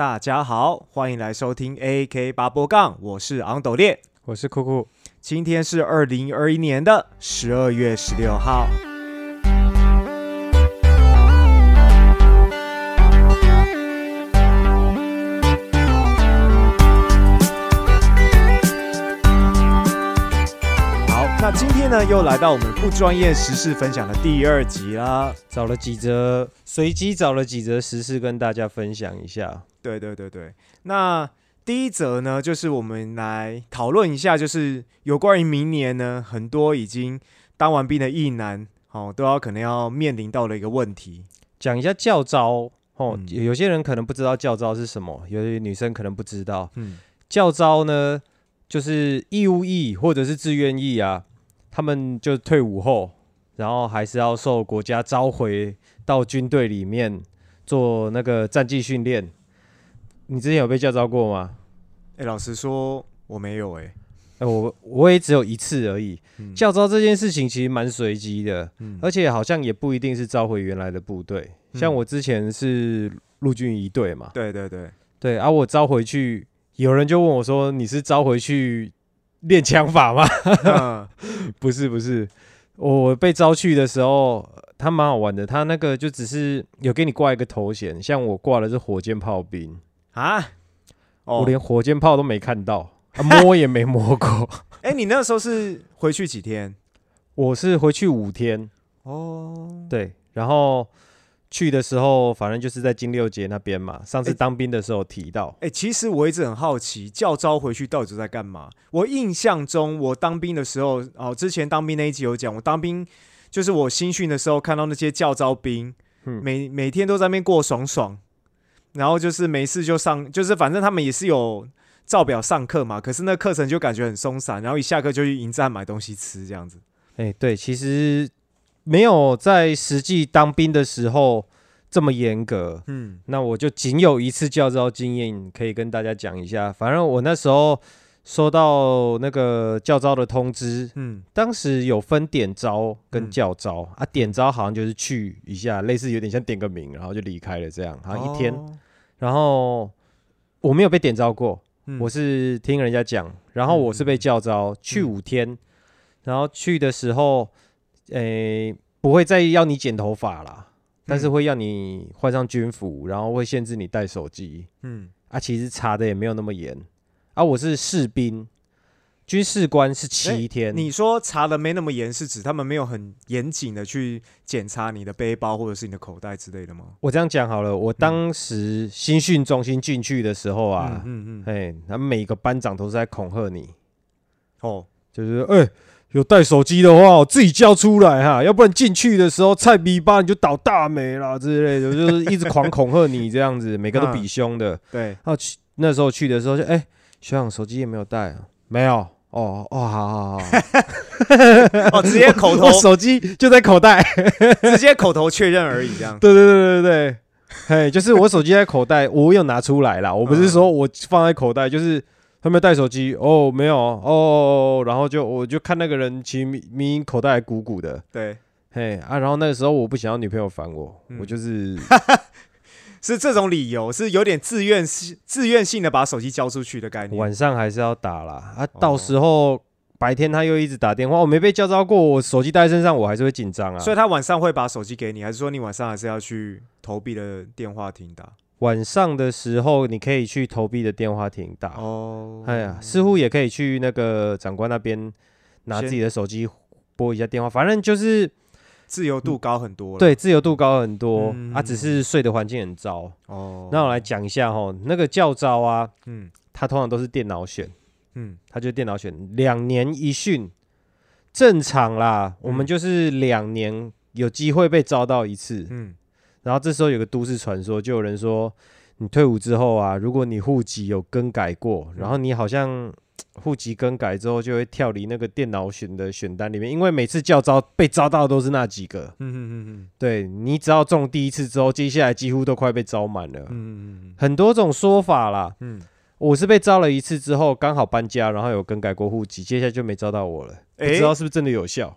大家好，欢迎来收听 AK 八波杠，我是昂斗烈，我是酷酷。今天是二零二一年的十二月十六号。呢，又来到我们不专业时事分享的第二集啦。找了几则，随机找了几则时事跟大家分享一下。对对对对，那第一则呢，就是我们来讨论一下，就是有关于明年呢，很多已经当完兵的役男，哦，都要可能要面临到的一个问题。讲一下教招哦，嗯有些人可能不知道教招是什么，有些女生可能不知道。嗯，教招呢，就是义务役或者是志愿役啊，他们就退伍后，然后还是要受国家召回到军队里面做那个战技训练。你之前有被教招过吗？哎，老实说，我没有哎、哎、我我也只有一次而已。嗯教招这件事情其实蛮随机的，嗯而且好像也不一定是召回原来的部队。像嗯我之前是陆军一队嘛，对对对，对，啊，我招回去，有人就问我说：“你是招回去练枪法吗？嗯？” 不是，不是，我被招去的时候，他蛮好玩的，他那个就只是有给你挂一个头衔，像我挂的是火箭炮兵，啊，哦。我连火箭炮都没看到，啊、摸也没摸过。哎、你那时候是回去几天？我是回去五天，哦，对，然后去的时候，反正就是在金六节那边嘛。上次当兵的时候提到，哎、其实我一直很好奇，教招回去到底是在干嘛？我印象中，我当兵的时候，哦，之前当兵那一集有讲，我当兵就是我新训的时候，看到那些教招兵，嗯每每天都在那边过爽爽，然后就是没事就上，就是反正他们也是有照表上课嘛，可是那课程就感觉很松散，然后一下课就去营站买东西吃这样子。哎、对，其实没有在实际当兵的时候这么严格。嗯。那我就仅有一次教招经验可以跟大家讲一下。反正我那时候收到那个教招的通知，嗯。当时有分点招跟嗯。教招、啊，点招好像就是去一下，类似有点像点个名，然后就离开了这样，好像一天。哦然后我没有被点招过，嗯。我是听人家讲，然后我是被叫招、去五天，然后去的时候，诶、不会再要你剪头发啦，但是嗯会要你换上军服，然后会限制你带手机嗯啊。其实查的也没有那么严啊，我是士兵，军事官是七天，你说查的没那么严，是指他们没有很严谨的去检查你的背包或者是你的口袋之类的吗？我这样讲好了，我当时新训中心进去的时候啊，嗯嗯嗯，哎、他们每个班长都是在恐吓你。哦，就是哎、有带手机的话，我自己叫出来哈，要不然进去的时候菜逼吧你就倒大霉啦之类的，就是一直狂恐吓你这样子，每个都比凶的。对，啊，去那时候去的时候就哎、学长手机也没有带啊，没有。哦哦，好好好，哦，直接口头 手机就在口袋。直接口头确认而已，这样。对对对对对，嘿，就是我手机在口袋，我有拿出来啦，我不是说我放在口袋，就是他没有带手机，哦，没有，哦哦，哦然后就我就看那个人其实明口袋还鼓鼓的，对，嘿啊，然后那个时候我不想要女朋友烦我，嗯我就是 是这种理由，是有点自愿性、自愿性的把手机交出去的概念。晚上还是要打啦，啊，哦到时候白天他又一直打电话，我没被叫招过，我手机带在身上，我还是会紧张啊。所以他晚上会把手机给你，还是说你晚上还是要去投币的电话亭打？晚上的时候你可以去投币的电话亭打，哦，哎呀，似乎也可以去那个长官那边拿自己的手机拨一下电话，反正就是自由度高很多了。，对自由度高很多、嗯。啊，只是睡的环境很糟。哦，那我来讲一下哈，那个教招啊，嗯。他通常都是电脑选，嗯。它就电脑选两年一训，正常啦，我们嗯。就是两年有机会被招到一次，嗯然后这时候有个都市传说，就有人说，你退伍之后啊，如果你户籍有更改过，然后你好像户籍更改之后就会跳离那个电脑选的选单里面，因为每次叫招被招到的都是那几个。嗯嗯嗯嗯对你只要中第一次之后，接下来几乎都快被招满了，嗯嗯很多种说法啦。嗯我是被招了一次之后，刚好搬家，然后有更改过户籍，接下来就没招到我了。不知道是不是真的有效？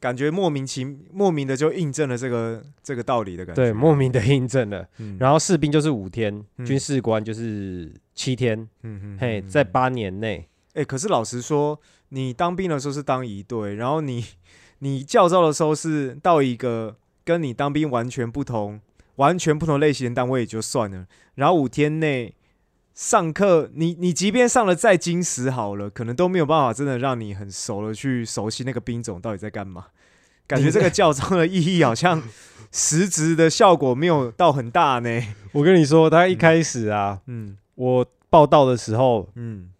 感觉莫名其莫名的就印证了这个这个道理的感觉。对，莫名的印证了。嗯然后士兵就是五天，嗯军事官就是七天，嗯嗯嘿，嗯在八年内，哎、可是老实说，你当兵的时候是当一队，然后你 你教招的时候是到一个跟你当兵完全不同、完全不同类型的单位也就算了，然后五天内上课，你你即便上了再精实好了，可能都没有办法真的让你很熟了去熟悉那个兵种到底在干嘛。感觉这个教章的意义好像实质的效果没有到很大呢。我跟你说，他一开始啊，嗯。我报道的时候，嗯，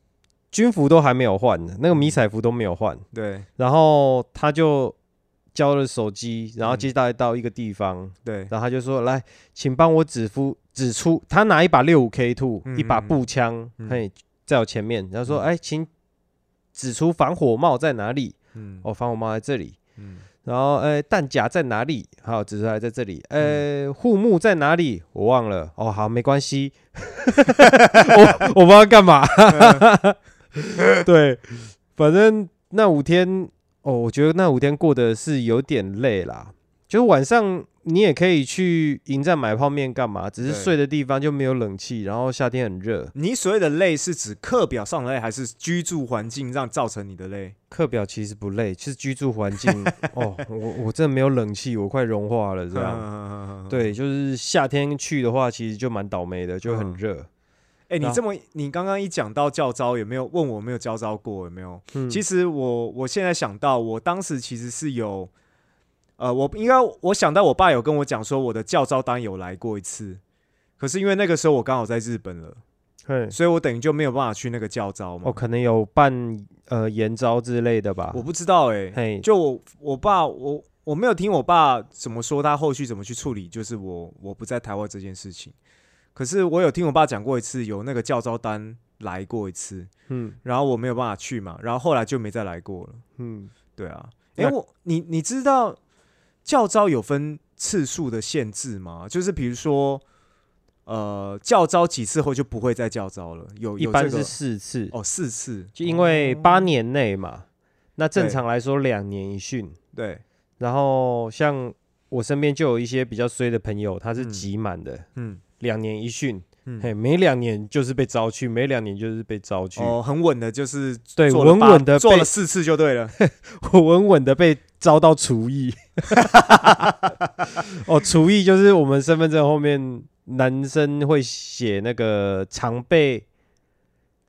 军服都还没有换呢，那个迷彩服都没有换，对。然后他就交了手机，然后嗯。接待到一个地方，对，然后他就说：“来，请帮我指出指出。”他拿一把六五 K two，、嗯一把步枪，嗯嘿，在我前面，然后说：“嗯哎、请指出防火帽在哪里？嗯哦，防火帽在这里。嗯然后，哎，弹夹在哪里？好，指出来在这里。嗯呃，护目在哪里？我忘了。哦，好，没关系。我我不知道干嘛。对，反正那五天，哦，我觉得那五天过得是有点累啦。就是晚上你也可以去营站买泡面干嘛，只是睡的地方就没有冷气，然后夏天很热。你所谓的累是指课表上的累，还是居住环境让造成你的累？课表其实不累，是居住环境。哦，我我真的没有冷气，我快融化了这样。对，就是夏天去的话，其实就蛮倒霉的，就很嗯热。哎、你这么，你刚刚一讲到教招，有没有问我没有教招过？有没有？嗯，其实我我现在想到，我当时其实是有，呃，我应该我想到我爸有跟我讲说，我的教招单有来过一次，可是因为那个时候我刚好在日本了，嘿，所以我等于就没有办法去那个教招嘛。哦，可能有办呃研招之类的吧我。不知道哎、嘿，就我我爸我我没有听我爸怎么说，他后续怎么去处理，就是我我不在台湾这件事情。可是我有听我爸讲过一次，有那个教招单来过一次，嗯然后我没有办法去嘛，然后后来就没再来过了。嗯，对啊，哎，那我你你知道教招有分次数的限制吗？就是比如说，呃，教招几次后就不会再教招了，有一般是有这个？四次，哦四次，就因为哦。八年内嘛，那正常来说两年一训。对，然后像我身边就有一些比较衰的朋友，他是嗯。挤满的，嗯。两年一训，嗯，嘿，每两年就是被招去，每两年就是被招去，哦，很稳的，就是对稳稳地被做了四次就对了。我 稳稳的被招到厨艺。哦，厨艺就是我们身份证后面男生会写那个常备，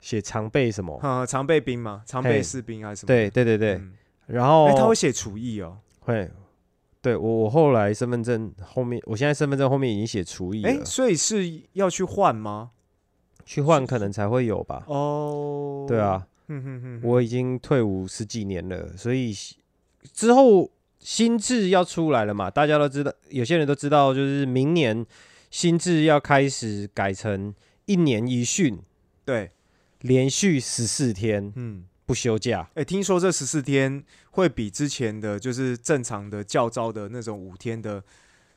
写常备什么？啊，常备兵嘛，常备士兵还是什么？对对对对，嗯，然后哎，他会写厨艺哦。会，对我我后来身份证后面，我现在身份证后面已经写厨艺哎，了，所以是要去换吗？去换可能才会有吧。哦，对，啊，哼哼哼，我已经退伍十几年了，所以之后新制要出来了嘛，大家都知道，有些人都知道，就是明年新制要开始改成一年一训，对，连续十四天嗯。不休假。哎、听说这十四天会比之前的就是正常的教招的那种五天的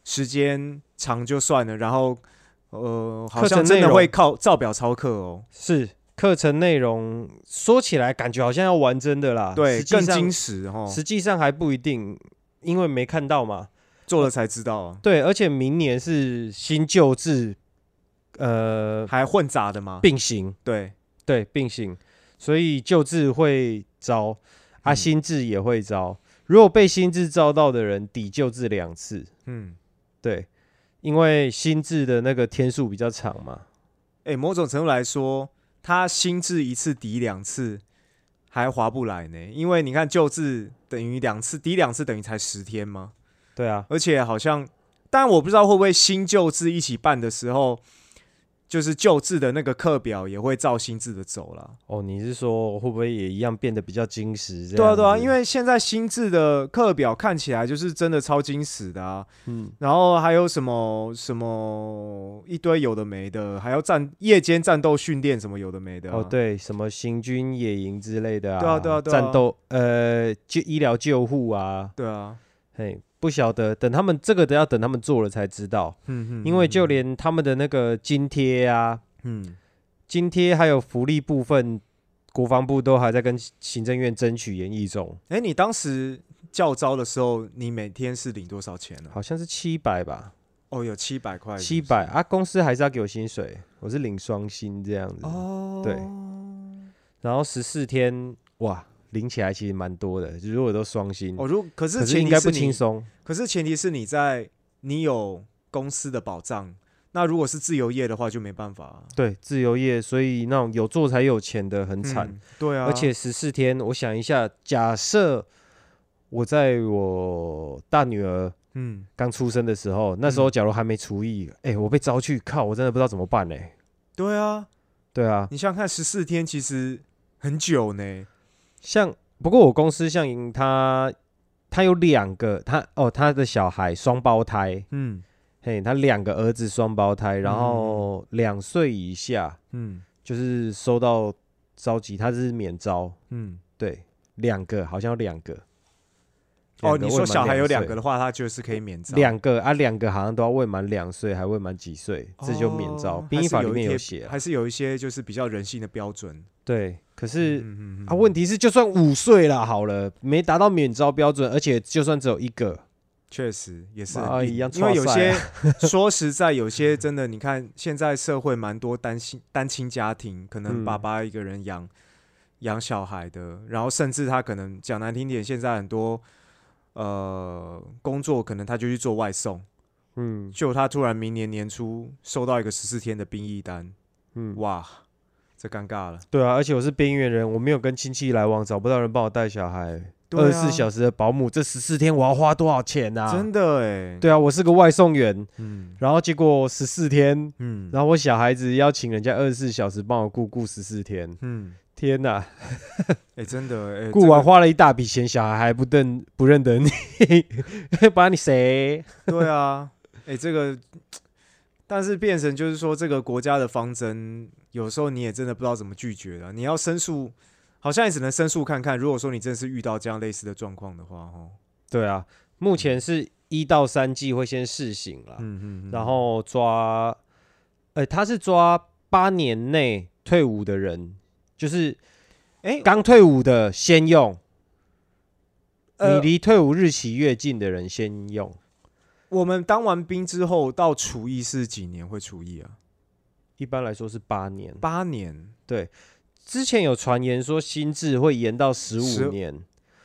时间长就算了，然后呃，好像真的会靠照表操课哦，是课程内容说起来感觉好像要玩真的啦，对，更真实哦，实际上还不一定，因为没看到嘛。做了才知道啊，对，而且明年是新旧制，呃，还混杂的吗？并行，对，对，并行，所以旧制会招，啊，嗯新制也会招。如果被新制招到的人，抵旧制两次，嗯，对，因为新制的那个天数比较长嘛。哎、某种程度来说，他新制一次抵两次还划不来呢，因为你看旧制等于两次抵两次等于才十天吗？对啊，而且好像，但我不知道会不会新旧制一起办的时候，就是旧制的那个课表也会照新制的走了。哦，你是说会不会也一样变得比较精实？对啊，对啊，因为为现在新制的课表看起来就是真的超精实的啊，嗯，然后还有什么什么一堆有的没的，还要战夜间战斗训练什么有的没的、啊。哦，，对，什么行军野营之类的啊，对啊对啊对啊战斗呃救医疗救护啊，对啊，嘿，不晓得，等他们这个都要等他们做了才知道，嗯因为就连他们的那个津贴啊，嗯津贴还有福利部分，国防部都还在跟行政院争取研议中。哎、你当时教招的时候，你每天是领多少钱呢？好像是七百吧，哦，有七百块七百啊，公司还是要给我薪水，我是领双薪这样子。哦，对然后十四天，哇，领起来其实蛮多的，如果都双薪，哦，如可是可是应该不轻松。可是前提是你在你有公司的保障，那如果是自由业的话就没办法啊、对，自由业，所以那种有做才有钱的很惨。嗯对啊，而且十四天，我想一下，假设我在我大女儿嗯，刚出生的时候，那时候假如还没厨艺，哎、我被招去，靠，我真的不知道怎么办呢、对啊，对啊，你想想看，十四天其实很久呢。像不过我公司像他，他有两个，他哦，他的小孩双胞胎，嗯。嘿，他两个儿子双胞胎，然后两岁以下嗯。就是收到召集，他是免招，嗯。对，两个好像有两个。哦，你说小孩有两个的话，他就是可以免招。两个啊，两个好像都要未满两岁，还未满几岁，这就免招。哦兵役法里面有写啊、还是有一些就是比较人性的标准。对，可是、嗯嗯嗯啊，问题是就算五岁了，好了，没达到免招标准，而且就算只有一个，确实也是。啊一样因为有些 说实在，有些真的，你看现在社会蛮多单亲单亲家庭，可能嗯。爸爸一个人养养小孩的，然后甚至他可能讲难听点，现在很多呃工作可能他就去做外送，嗯。就他突然明年年初收到一个十四天的兵役单，嗯，哇，这尴尬了。对啊，而且我是边缘人，我没有跟亲戚来往，找不到人帮我带小孩，二十四小时的保姆，这十四天我要花多少钱啊？真的哎，对啊，我是个外送员，嗯然后结果十四天，嗯然后我小孩子要请人家二十四小时帮我顾顾十四天，嗯，天哪！哎，真的哎，顾这个完花了一大笔钱，小孩还不认不认得你，把你谁？对啊，哎、这个，但是变成就是说，这个国家的方针，有时候你也真的不知道怎么拒绝了。你要申诉，好像也只能申诉看看。如果说你真的是遇到这样类似的状况的话，哦，对啊，目前是一到三季会先试行了，嗯嗯嗯然后抓，呃，他是抓八年内退伍的人，就是哎、刚退伍的先用，呃你离退伍日期越近的人先用。我们当完兵之后到除役是几年会除役啊？一般来说是八年，八年，之前有传言说心智会延到十十五年，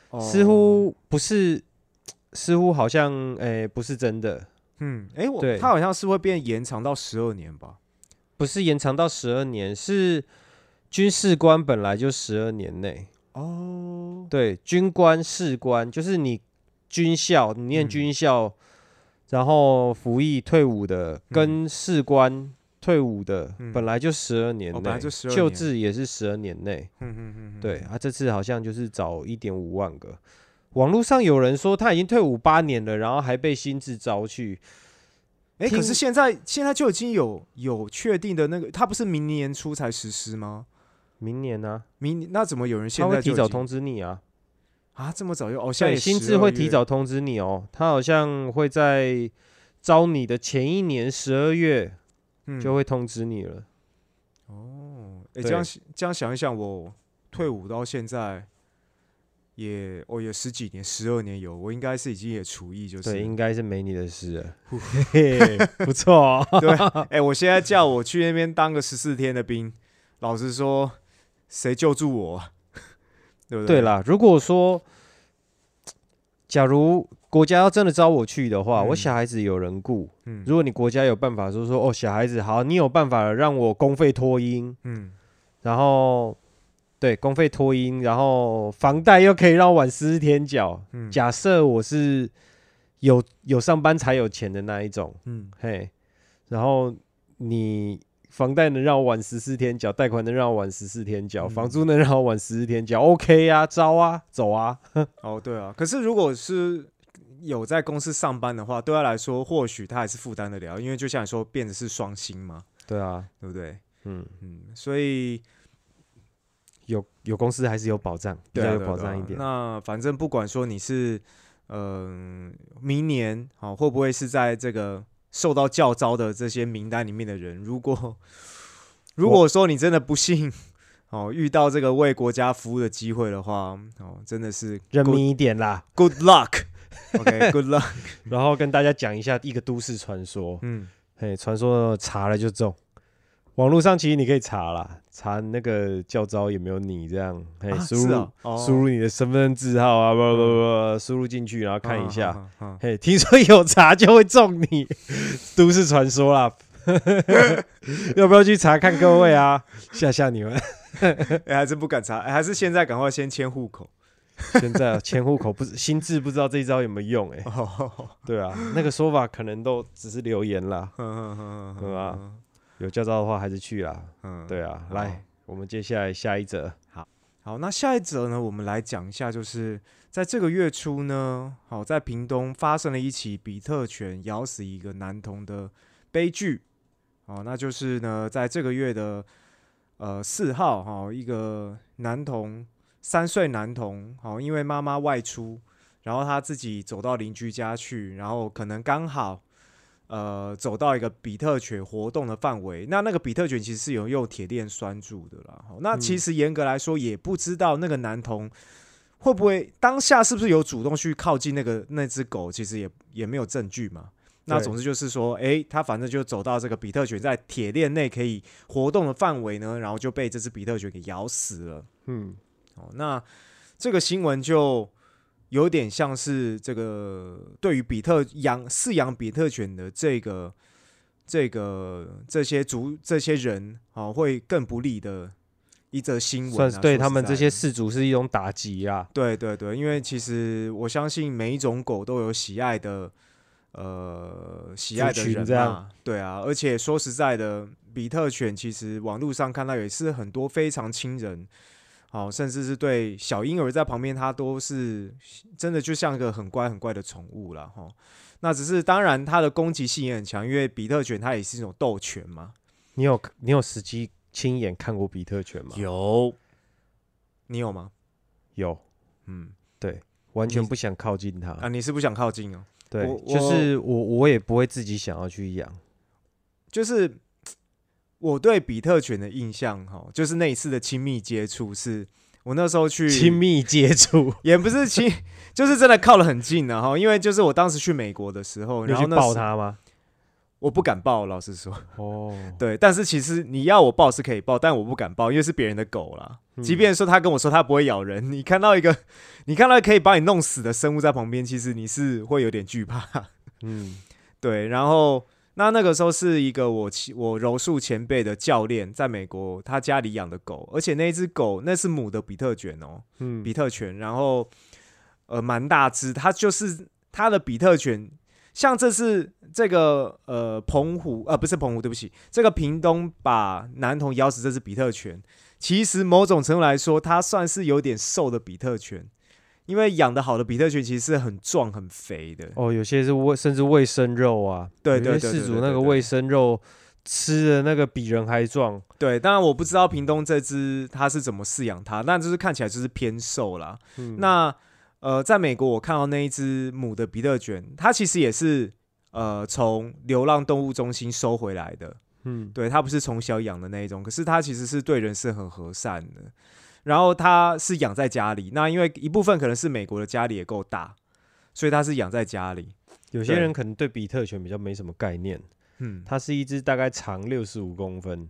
哦。似乎不是，似乎好像诶、不是真的，嗯，哎、我对。他好像是会变延长到十二年吧？不是延长到十二年，是军事官本来就十二年内。哦，对，军官、士官就是你军校，你念嗯。军校，然后服役退伍的，跟士官退伍的，嗯本来就十二年内，哦本来就12旧年制也是十二年内。嗯嗯嗯，对啊，这次好像就是找一点五万个。网络上有人说他已经退伍八年了，然后还被新制招去。哎、可是现在现在就已经有有确定的那个，他不是明年初才实施吗？明年呢、明年那怎么有人现在提早通知你啊。啊？这么早就哦，现在对，新制会提早通知你哦。他好像会在招你的前一年十二月嗯就会通知你了。哦，哎、对这样这样想一想，我退伍到现在也哦也十几年，十二年有，我应该是已经也厨艺，就是对，应该是没你的事了。嘿嘿不错哦。对，哎、我现在叫我去那边当个十四天的兵，老实说，谁救助我啊？对不对？对，啦，如果说，假如国家要真的招我去的话，我嗯小孩子有人顾。嗯。如果你国家有办法说说哦，小孩子好，你有办法让我公费托婴，嗯，然后对公费托婴，然后房贷又可以让我晚十天缴。嗯。假设我是有有上班才有钱的那一种，嗯。嘿，然后你房贷能让我晚十四天缴，贷款能让我晚十四天缴，嗯。房租能让我晚十四天缴，OK 啊，招啊，走啊，哦，对啊。可是如果是有在公司上班的话，对他来说，或许他还是负担得了，因为就像你说，变的是双薪嘛，对啊，对不对？嗯，嗯，所以有有公司还是有保障，比对啊较有保障一点。那反正不管说你是嗯、明年好、会不会是在这个受到教招的这些名单里面的人，如果 如果说你真的不幸 哦，遇到这个为国家服务的机会的话，哦，真的是认命一点啦。good luck。OK，good luck。然后跟大家讲一下一个都市传说，嗯，嘿，传说查了就中。网络上其实你可以查啦，查那个教招有没有你这样，嘿，啊输入输入你的身份证字号啊，不不不，输入进去，然后看一下。嘿，听说有查就会中你，都市传说啦。要不要去查看各位啊？吓吓你们！哎还是不敢查，哎还是现在赶快先迁户口。现在啊迁户口不是心智，不知道这一招有没有用、欸？哎，哦，对啊，那个说法可能都只是留言啦。对吧？有驾照的话还是去啦。嗯，对啊，好来，我们接下来下一则。好，好那下一则呢，我们来讲一下，就是在这个月初呢，好，在屏东发生了一起比特犬咬死一个男童的悲剧。哦，那就是呢，在这个月的呃四号，哈，一个男童三岁男童，好，因为妈妈外出，然后他自己走到邻居家去，然后可能刚好。呃，走到一个比特犬活动的范围，那那个比特犬其实是有用铁链拴住的啦。好那其嗯实严格来说，也不知道那个男童会不会当下是不是有主动去靠近那个那只狗，其实也也没有证据嘛。那总之就是说，诶，他反正就走到这个比特犬在铁链内可以活动的范围呢，然后就被这只比特犬给咬死了。嗯，哦，那这个新闻就有点像是这个对于比特养饲养比特犬的这个这个这些族这些人哦，会更不利的一则新闻、啊，算是对他们这些事。事主是一种打击啊。对对对，因为其实我相信每一种狗都有喜爱的，呃，喜爱的族群人这样嘛，对啊，而且说实在的，比特犬其实网络上看到也是很多非常亲人，好、甚至是对小婴儿在旁边，它都是真的就像一个很乖很乖的宠物了哈。那只是当然它的攻击性也很强，因为比特犬它也是一种斗犬嘛。你有你有实际亲眼看过比特犬吗？有，你有吗？有，嗯，对完全不想靠近它。啊，你是不想靠近哦？对，就是我我也不会自己想要去养。就是我对比特犬的印象哈，就是那一次的亲密接触，是我那时候去亲，密接触，也不是亲，就是真的靠得很近的哈。因为就是我当时去美国的时候，然后那抱它吗？我不敢抱，老实说，哦，对。但是其实你要我抱是可以抱，但我不敢抱，因为是别人的狗啦。嗯即便说他跟我说他不会咬人，你看到一个你看到可以把你弄死的生物在旁边，其实你是会有点惧怕。嗯，对，然后那那个时候是一个我其我柔术前辈的教练，在美国他家里养的狗，而且那只狗那是母的比特犬哦，嗯比特犬，然后呃蛮大只，它就是它的比特犬，像这次这个呃澎湖呃不是澎湖，对不起，这个屏东把男童咬死这只比特犬，其实某种程度来说，它算是有点瘦的比特犬。因为养的好的比特犬其实是很壮很肥的，哦，有些是卫甚至卫生肉啊，对对对对饲主对对对那个卫生肉吃的那个比人还壮。对，当然我不知道屏东这只它是怎么饲养它，但就是看起来就是偏瘦啦。嗯那呃，在美国我看到那一只母的比特犬，它其实也是呃从流浪动物中心收回来的，嗯，对，它不是从小养的那一种，可是它其实是对人是很和善的。然后它是养在家里，那因为一部分可能是美国的家里也够大，所以它是养在家里。有些人可能对比特犬比较没什么概念，嗯，它是一只大概长六十五公分，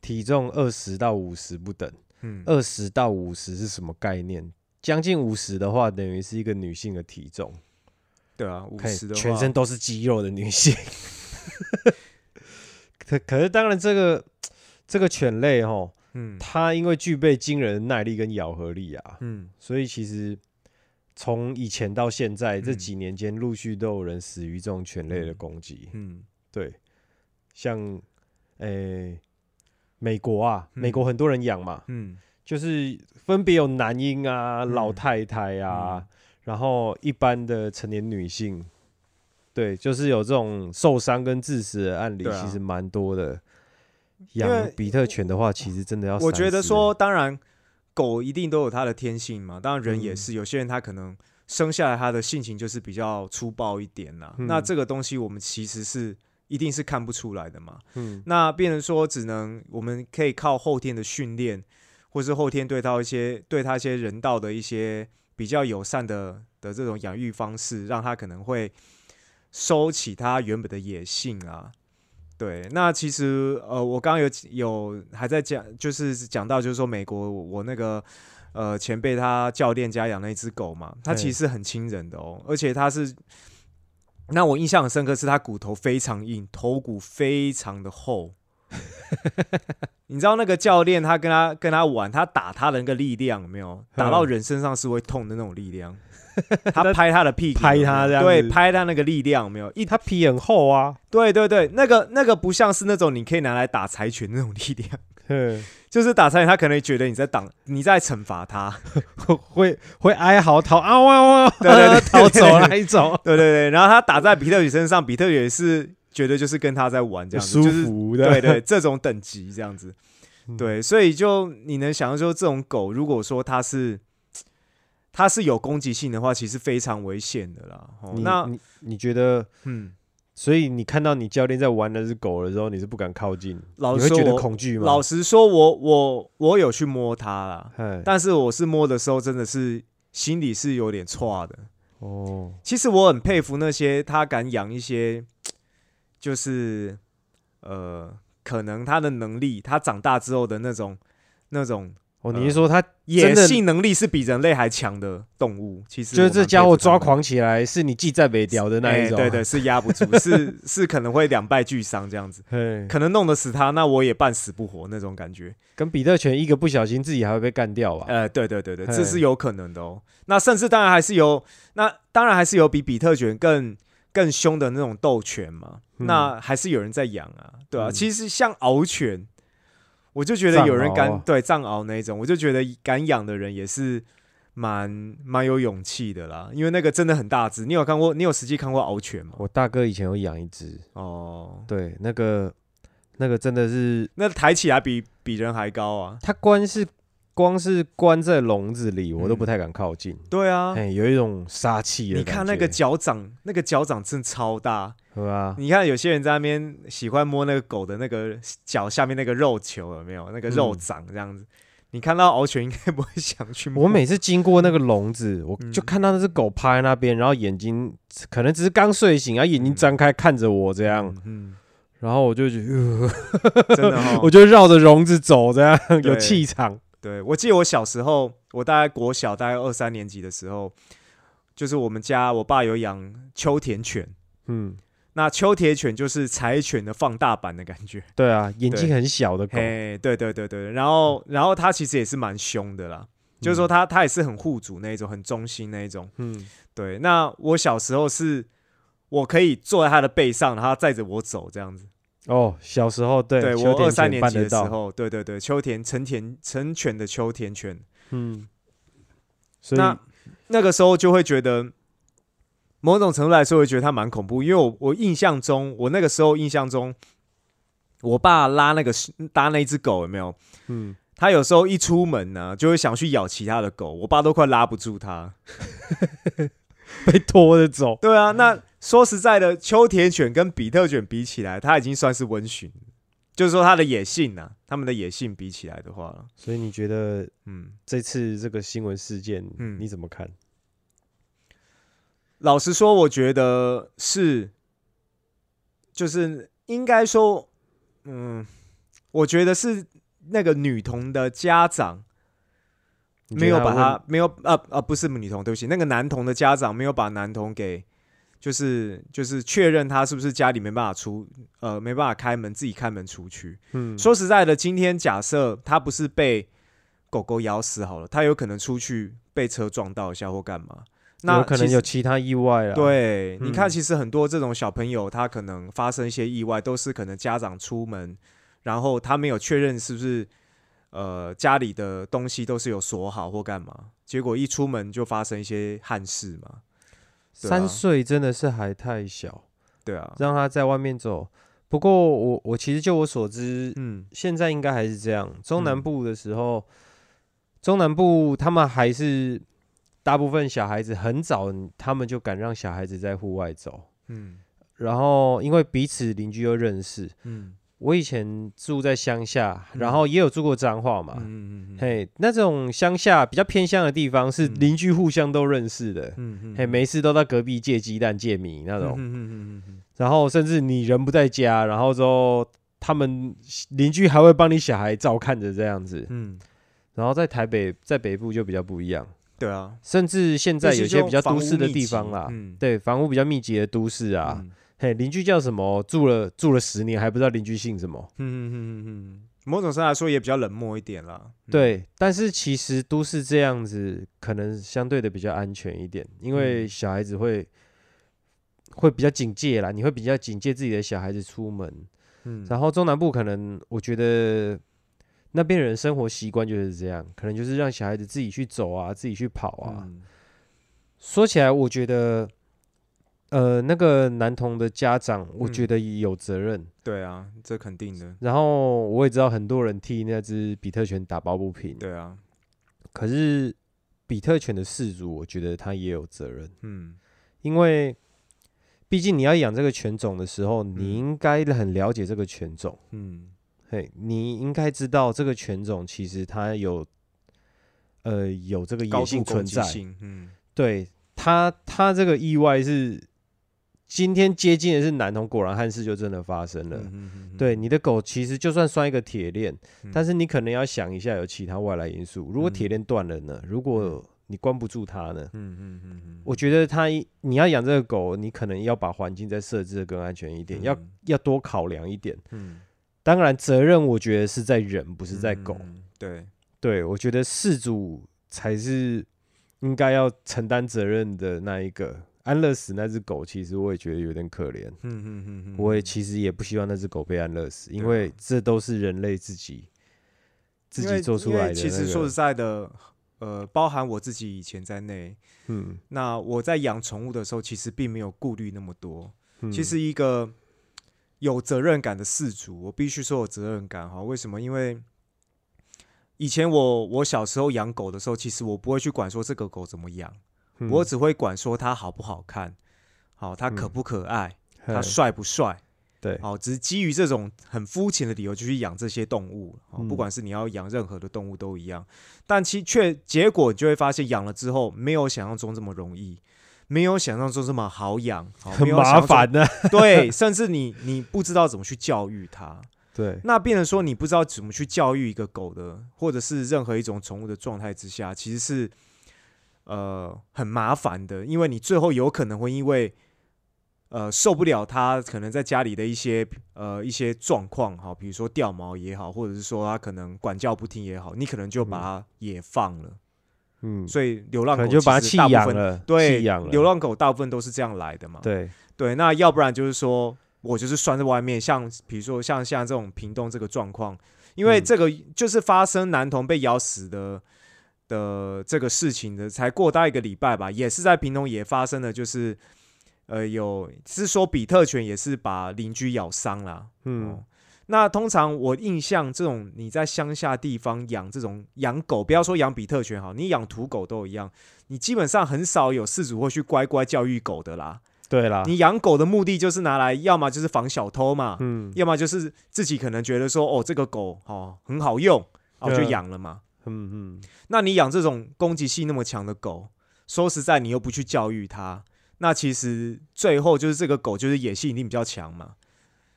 体重二十到五十不等。嗯，二十到五十是什么概念？将近五十的话，等于是一个女性的体重，对啊，五十的话，全身都是肌肉的女性。可可是，当然这个这个犬类哈，嗯。它因为具备惊人的耐力跟咬合力啊，嗯。所以其实从以前到现在、这嗯。几年间，陆续都有人死于这种犬类的攻击。嗯。对，像诶、美国啊，嗯。美国很多人养嘛，嗯。就是分别有男婴啊、嗯。老太太啊，然后一般的成年女性，对，就是有这种受伤跟致死的案例，其实蛮多的。养比特犬的话，其实真的要我觉得说，当然狗一定都有它的天性嘛，当然人也嗯是，有些人他可能生下来他的性情就是比较粗暴一点啦。嗯那这个东西我们其实是一定是看不出来的嘛。嗯那变成说，只能我们可以靠后天的训练，或是后天对到一些对他一些人道的一些比较友善的的这种养育方式，让他可能会收起他原本的野性啊。对，那其实呃，我刚刚有有还在讲，就是讲到就是说美国我那个呃前辈他教练家养了一只狗嘛，它其实很亲人的哦，而且它是。那我印象很深刻，是它骨头非常硬，头骨非常的厚。你知道那个教练他跟他跟他玩，他打他的那个力量有没有？打到人身上是会痛的那种力量。他拍他的屁股，拍他这样，对，拍他那个力量没有？一，他皮很厚啊。对对对，那个那个不像是那种你可以拿来打柴犬那种力量。就是打残他可能觉得你在挡，你在惩罚他，会会哀嚎逃啊哇哇，对对对，逃走那一种，对对对。然后他打在比特犬身上，比特也是觉得就是跟他在玩这样子，舒服的，对对，这种等级这样子，对。所以就你能想象说，这种狗如果说它是它是有攻击性的话，其实非常危险的啦。那你你觉得，嗯？所以你看到你教练在玩那只狗的时候，你是不敢靠近，你会觉得恐惧吗？老实说，我我我有去摸它了，但是我是摸的时候，真的是心里是有点错的。哦，其实我很佩服那些他敢养一些，就是呃，可能他的能力，他长大之后的那种那种。哦，你是说他野性能力是比人类还强的动物？其实就是这家伙抓狂起来，是你既在北雕的那一种，对对，是压不住，是 是可能会两败俱伤这样子，可能弄得死他，那我也半死不活那种感觉。跟比特犬一个不小心，自己还会被干掉吧？呃，对对对对，这是有可能的哦。那甚至当然还是有，那当然还是有比比特犬更更凶的那种斗犬嘛，那还是有人在养啊，对啊，其实像獒犬。我就觉得有人敢对藏獒那一种，我就觉得敢养的人也是蛮蛮有勇气的啦，因为那个真的很大只。你有看过？你有实际看过獒犬吗？我大哥以前有养一只哦，对，那个那个真的是，那抬起来比比人还高啊。它光是光是关在笼子里，我都不太敢靠近。对啊，哎，有一种杀气。你看那个脚掌，那个脚掌真超大。对啊，你看有些人在那边喜欢摸那个狗的那个脚下面那个肉球，有没有那个肉掌这样子？你看到獒犬应该不会想去摸。我每次经过那个笼子，我就看到那只狗趴在那边，然后眼睛可能只是刚睡醒，然后眼睛张开看着我这样，嗯，然后我就觉得，真的，我就绕着笼子走，这样有气场。对，我记得我小时候，我大概国小大概二三年级的时候，就是我们家我爸有养秋田犬，嗯。那秋田犬就是柴犬的放大版的感觉。对啊，眼睛很小的狗。哎，对对对对。然后，然后它其实也是蛮凶的啦，就是说它它也是很护主那一种，很忠心那一种。嗯，对。那我小时候是，我可以坐在它的背上，然后载着我走这样子。哦，小时候对，对我二三年级的时候，对对对，秋田成田成犬的秋田犬。嗯。那那个时候就会觉得。某种程度来说，会觉得它蛮恐怖，因为我我印象中，我那个时候印象中，我爸拉那个搭那只狗有没有？嗯，他有时候一出门呢，就会想去咬其他的狗，我爸都快拉不住他，被拖着走。对啊，那说实在的，秋田犬跟比特犬比起来，它已经算是温驯，就是说它的野性呢，它们的野性比起来的话，所以你觉得，嗯，这次这个新闻事件，嗯，你怎么看？老实说，我觉得是，就是应该说，嗯，我觉得是那个女童的家长没有把他没有啊啊，不是女童，对不起，那个男童的家长没有把男童给，就是就是确认他是不是家里没办法出，呃，没办法开门，自己开门出去。嗯，说实在的，今天假设他不是被狗狗咬死好了，他有可能出去被车撞到一下或干嘛。那可能有其他意外啊。对，你看，其实很多这种小朋友，他可能发生一些意外，都是可能家长出门，然后他没有确认是不是呃家里的东西都是有锁好或干嘛，结果一出门就发生一些憾事嘛。三岁真的是还太小，对啊，让他在外面走。不过我我其实就我所知，嗯，现在应该还是这样。中南部的时候，中南部他们还是。大部分小孩子很早，他们就敢让小孩子在户外走。嗯，然后因为彼此邻居又认识，嗯，我以前住在乡下，然后也有住过彰化嘛。嗯嗯嗯嘿，那种乡下比较偏乡的地方，是嗯邻居互相都认识的。嗯嗯嘿，没事都到隔壁借鸡蛋、借米那种。嗯嗯嗯嗯然后甚至你人不在家，然后之后他们邻居还会帮你小孩照看着这样子。嗯，然后在台北，在北部就比较不一样，对啊，甚至现在有些比较都市的地方啦，啦，嗯对，房屋比较密集的都市啊，嗯嘿，邻居叫什么？住了住了十年还不知道邻居姓什么。嗯嗯嗯嗯，某种上来说也比较冷漠一点啦。嗯，对，但是其实都市这样子，可能相对的比较安全一点，因为嗯小孩子会会比较警戒啦，你会比较警戒自己的小孩子出门。嗯，然后中南部可能我觉得那边人生活习惯就是这样，可能就是让小孩子自己去走啊，自己去跑啊。嗯说起来，我觉得呃，那个男童的家长，我嗯。觉得有责任。对啊，这肯定的。然后我也知道很多人替那只比特犬打抱不平，对啊，可是比特犬的饲主，我觉得他也有责任，嗯。因为毕竟你要养这个犬种的时候，你嗯。应该很了解这个犬种，嗯。嘿，你应该知道这个犬种其实它有呃有这个高野性存在，性，嗯。对他他这个意外是今天接近的是男童，果然憾事就真的发生了。嗯嗯嗯，对，你的狗其实就算拴一个铁链，嗯但是你可能要想一下有其他外来因素。如果铁嗯链断了呢？如果你关不住它呢？嗯嗯嗯嗯，我觉得它你要养这个狗，你可能要把环境再设置的更安全一点，要嗯要多考量一点。嗯当然，责任我觉得是在人，不是在狗。嗯对，对我觉得事主才是应该要承担责任的那一个。安乐死那只狗，其实我也觉得有点可怜。嗯嗯嗯嗯，我也其实也不希望那只狗被安乐死，因为这都是人类自己自己做出来的、那个。其实说实在的，呃，包含我自己以前在内，嗯，那我在养宠物的时候，其实并没有顾虑那么多。嗯其实一个有责任感的饲主，我必须说有责任感哈。为什么？因为以前我我小时候养狗的时候，其实我不会去管说这个狗怎么养，嗯。我只会管说它好不好看，好它可嗯不可爱，它嘿。帅不帅。对，好，只是基于这种很肤浅的理由就去养这些动物，不管是你要养任何的动物都一样，但其却结果你就会发现养了之后没有想象中这么容易，没有想象中这么好养，好很麻烦的。对，甚至你你不知道怎么去教育它，对，那变成说你不知道怎么去教育一个狗的，或者是任何一种宠物的状态之下，其实是呃很麻烦的，因为你最后有可能会因为呃受不了他可能在家里的一些呃一些状况哈，比如说掉毛也好，或者是说他可能管教不听也好，你可能就把它也放了，嗯，所以流浪狗就把它弃养了，对。流浪狗大部分都是这样来的嘛，对，对，那要不然就是说我就是拴在外面，像比如说像像这种屏东这个状况，因为嗯。这个就是发生男童被咬死的的这个事情的，才过大一个礼拜吧，也是在屏东也发生了，就是呃有是说比特犬也是把邻居咬伤了，嗯哦，那通常我印象，这种你在乡下地方养这种养狗，不要说养比特犬好，你养土狗都一样，你基本上很少有饲主会去乖乖教育狗的啦。对啦，你养狗的目的就是拿来，要么就是防小偷嘛，嗯要么就是自己可能觉得说，哦，这个狗哦很好用，然后就养了嘛。嗯嗯，那你养这种攻击性那么强的狗，说实在，你又不去教育它，那其实最后就是这个狗就是野性一定比较强嘛。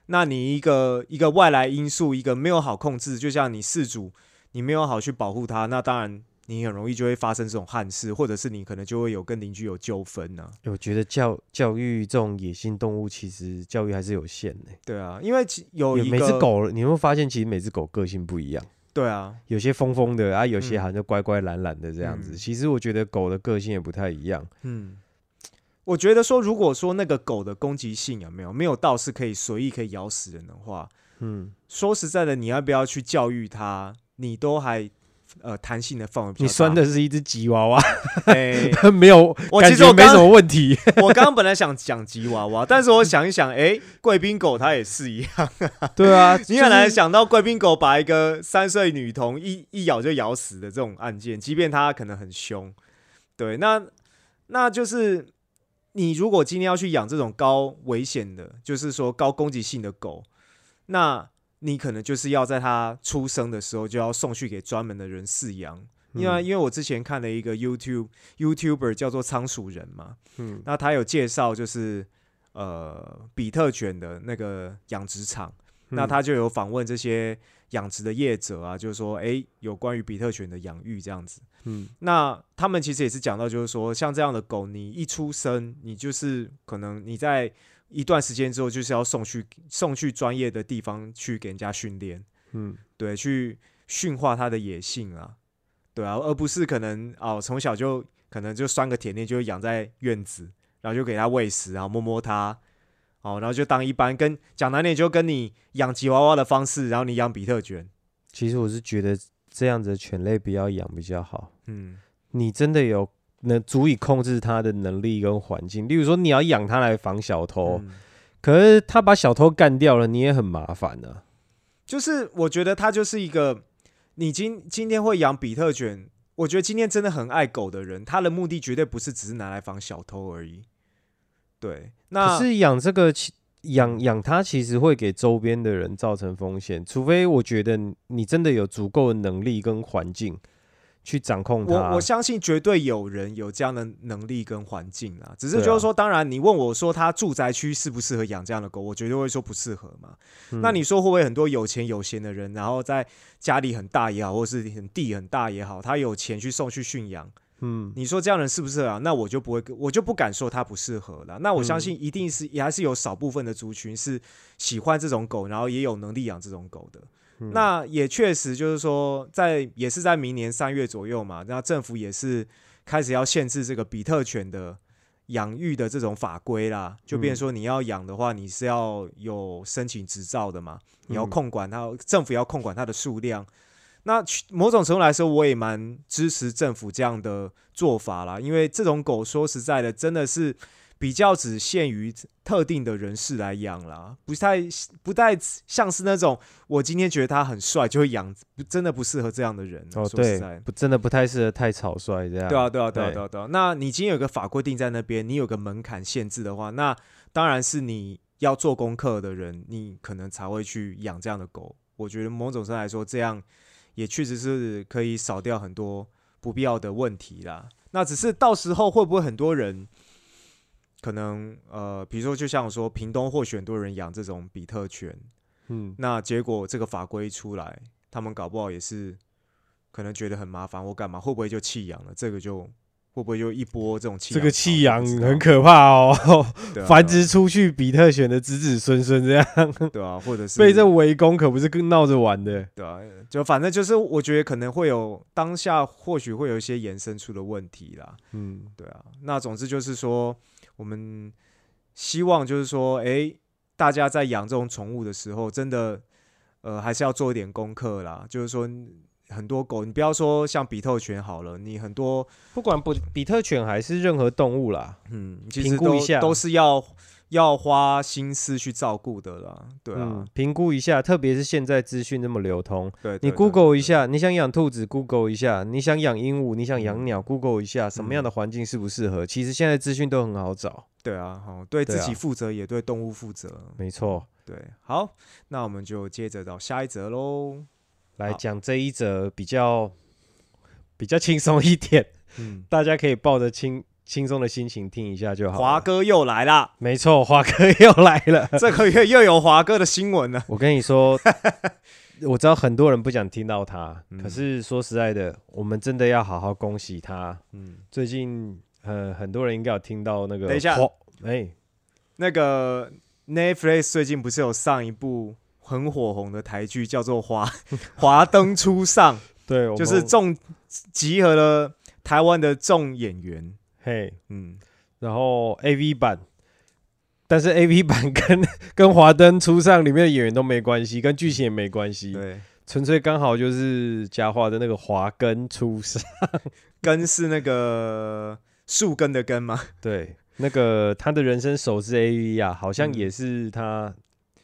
那你一个一个外来因素，一个没有好控制，就像你饲主，你没有好去保护它，那当然你很容易就会发生这种憾事，或者是你可能就会有跟邻居有纠纷呢。我觉得教教育这种野性动物，其实教育还是有限的。对啊，因为其有每只，狗，你会发现其实每只狗个性不一样，对啊，有些疯疯的啊，有些嗯。好像就乖乖懒懒的这样子。嗯。其实我觉得狗的个性也不太一样。嗯，我觉得说，如果说那个狗的攻击性有没有没有到是可以随意可以咬死人的话，嗯，说实在的，你要不要去教育它，你都还呃弹性的范围你。拴的是一只吉娃娃，哎、没有，我其实我没什么问题。我刚刚本来想讲吉娃娃，但是我想一想，哎、贵宾狗它也是一样。啊 对啊，你很难想到贵宾狗把一个三岁女童一一咬就咬死的这种案件，即便它可能很凶。对，那那就是你如果今天要去养这种高危险的，就是说高攻击性的狗，那你可能就是要在它出生的时候就要送去给专门的人饲养。因为因为我之前看了一个 YouTube YouTuber 叫做仓鼠人嘛，嗯。那他有介绍就是呃比特犬的那个养殖场，那嗯。他就有访问这些养殖的业者啊，就是说诶，有关于比特犬的养育这样子。嗯。那他们其实也是讲到，就是说像这样的狗，你一出生，你就是可能你在一段时间之后，就是要送去送去专业的地方去给人家训练，嗯对，去驯化它的野性啊，对啊，而不是可能哦从小就可能就拴个铁链，就养在院子，然后就给它喂食，然后摸摸它。哦，然后就当一般跟讲难点，就跟你养吉娃娃的方式，然后你养比特犬，其实我是觉得这样子的犬类不要养比较好。嗯，你真的有能足以控制它的能力跟环境，例如说你要养它来防小偷，嗯。可是它把小偷干掉了，你也很麻烦啊。呢、就是我觉得它就是一个，你今今天会养比特犬，我觉得今天真的很爱狗的人，他的目的绝对不是只是拿来防小偷而已。对，那可是养这个其养养它其实会给周边的人造成风险，除非我觉得你你真的有足够的能力跟环境去掌控它。我我相信绝对有人有这样的能力跟环境啊，只是就是说，当然你问我说他住宅区适不适合养这样的狗，我绝对会说不适合嘛。嗯那你说会不会很多有钱有闲的人，然后在家里很大也好，或是很地很大也好，他有钱去送去驯养？嗯你说这样人适不适合啊？那我就不会，我就不敢说他不适合了。那我相信一定是也还是有少部分的族群是喜欢这种狗，然后也有能力养这种狗的。嗯那也确实就是说，在也是在明年三月左右嘛，那政府也是开始要限制这个比特犬的养育的这种法规啦，就变成说你要养的话，你是要有申请执照的嘛，你要嗯控管它，政府要控管它的数量。那去某种程度来说，我也蛮支持政府这样的做法啦，因为这种狗说实在的，真的是比较只限于特定的人士来养啦，不太不太像是那种我今天觉得它很帅就会养，不真的不适合这样的人。哦，说实对在，不真的不太适合太草率这样。对啊，对啊，对啊，对对啊，对啊。那你今天有个法规定在那边，你有个门槛限制的话，那当然是你要做功课的人，你可能才会去养这样的狗。我觉得某种程度来说，这样也确实是可以少掉很多不必要的问题啦。那只是到时候会不会很多人可能呃，比如说就像我说，屏东或许很多人养这种比特犬，嗯，那结果这个法规出来，他们搞不好也是可能觉得很麻烦或干嘛，会不会就弃养了？这个就会不会就一波这种弃这个弃养很可怕哦，啊繁殖出去比特犬的子子孙孙这样，对啊，或者是被这围攻可不是跟闹着玩的。对啊，就反正就是我觉得可能会有当下或许会有一些延伸出的问题啦。嗯，对啊，那总之就是说，我们希望就是说，诶，大家在养这种宠物的时候，真的呃还是要做一点功课啦。就是说，很多狗，你不要说像比特犬好了，你很多不管不比特犬还是任何动物啦，嗯，其实都评估一下都是要要花心思去照顾的啦。对啊，嗯，评估一下，特别是现在资讯那么流通，对，你 Google 一，下，你想养兔子，Google 一下；你想养鹦鹉，你想养鸟，Google 一下，什么样嗯的环境适不适合？其实现在资讯都很好找，对啊，好，对自己负责，也对动物负责。没错。对，好，那我们就接着到下一则喽。好来讲这一则比较比较轻松一点，嗯，大家可以抱着轻轻松的心情听一下就好了。华哥又来啦，没错，华哥又来了。这个月又有华哥的新闻了。我跟你说，我知道很多人不想听到他，嗯可是说实在的，我们真的要好好恭喜他。嗯，最近呃，很多人应该有听到那个等一下华哎、那个 Netflix 最近不是有上一部很火红的台剧，叫做《华 华灯初上》，对，就是们众集合了台湾的众演员。嘿，嗯，然后 A V 版，但是 A V 版跟跟华灯初上里面的演员都没关系，跟剧情也没关系，对，纯粹刚好就是嘉华的那个华根初上，根是那个树根的根吗？对，那个他的人生首次 A V 啊，好像嗯。也是他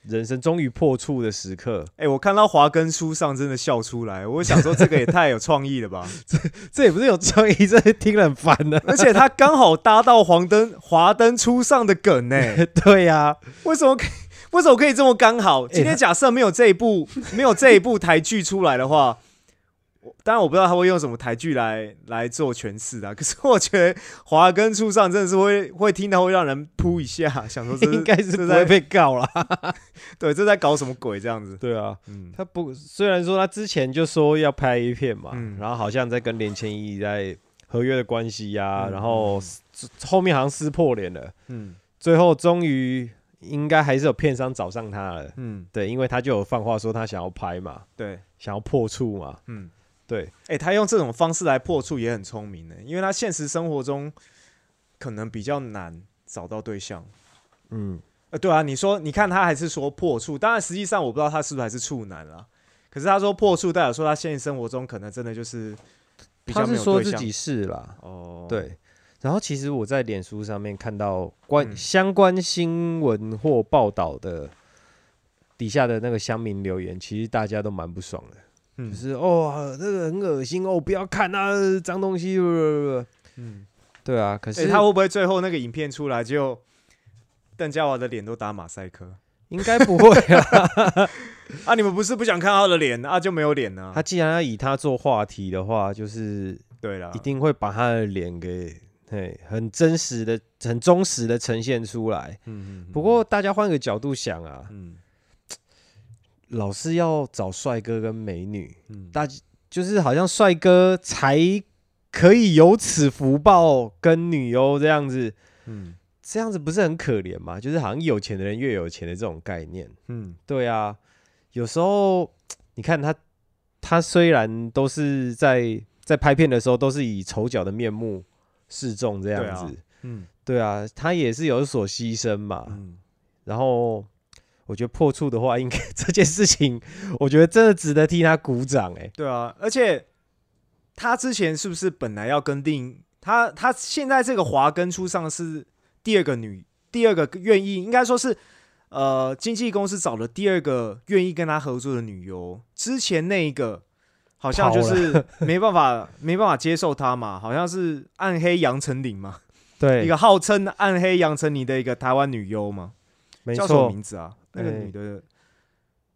人生终于破处的时刻。哎、我看到华根书上真的笑出来，我想说这个也太有创意了吧！这这也不是有创意，这听了很烦的。而且他刚好搭到黄灯华灯初上的梗呢、对呀、为什么可以为什么可以这么刚好？今天假设没有这一部没有这一部台剧出来的话，我当然我不知道他会用什么台剧来来做诠释啊。可是我觉得华根初上真的是会会听到会让人扑一下，想说这 应该是不会被告啦。对这在搞什么鬼这样子？对啊，嗯，他不虽然说他之前就说要拍一片嘛，嗯然后好像在跟连千一在合约的关系呀、嗯然后撕后面好像撕破脸了，嗯最后终于应该还是有片商找上他了。嗯，对，因为他就有放话说他想要拍嘛，对，想要破处嘛，嗯，对，哎、他用这种方式来破处也很聪明的，因为他现实生活中可能比较难找到对象。嗯，呃，对啊，你说，你看他还是说破处，当然实际上我不知道他是不是还是处男啦。可是他说破处，代表说他现实生活中可能真的就是比较他是说自己是啦，哦，，对。然后其实我在脸书上面看到关、嗯相关新闻或报道的底下的那个乡民留言，其实大家都蛮不爽的。嗯就是哦，这个很恶心哦，不要看啊，脏东西。呃嗯，对啊，可哎、是他会不会最后那个影片出来就邓家华的脸都打马赛克应该不会啊。啊？你们不是不想看他的脸啊？就没有脸啊？他既然要以他做话题的话，就是对了一，定会把他的脸给嘿很真实的、很忠实的呈现出来。嗯嗯不过大家换个角度想啊，嗯老是要找帅哥跟美女，嗯。大就是好像帅哥才可以有此福报跟女优这样子，嗯。这样子不是很可怜吗？就是好像有钱的人越有钱的这种概念。嗯。对啊，有时候你看他，他虽然都是在在拍片的时候都是以丑角的面目示众这样子，嗯。对啊，他也是有所牺牲嘛。嗯，然后我觉得破处的话，应该 这件事情，我觉得真的值得替他鼓掌哎、对啊，而且他之前是不是本来要跟定他？他现在这个华根初上是第二个女，第二个愿意，应该说是呃，经纪公司找了第二个愿意跟他合作的女优。之前那一个好像就是没办法没办法接受他嘛，好像是暗黑杨丞琳嘛，对，一个号称暗黑杨丞琳的一个台湾女优嘛，没叫什么错，名字啊？那个哎女的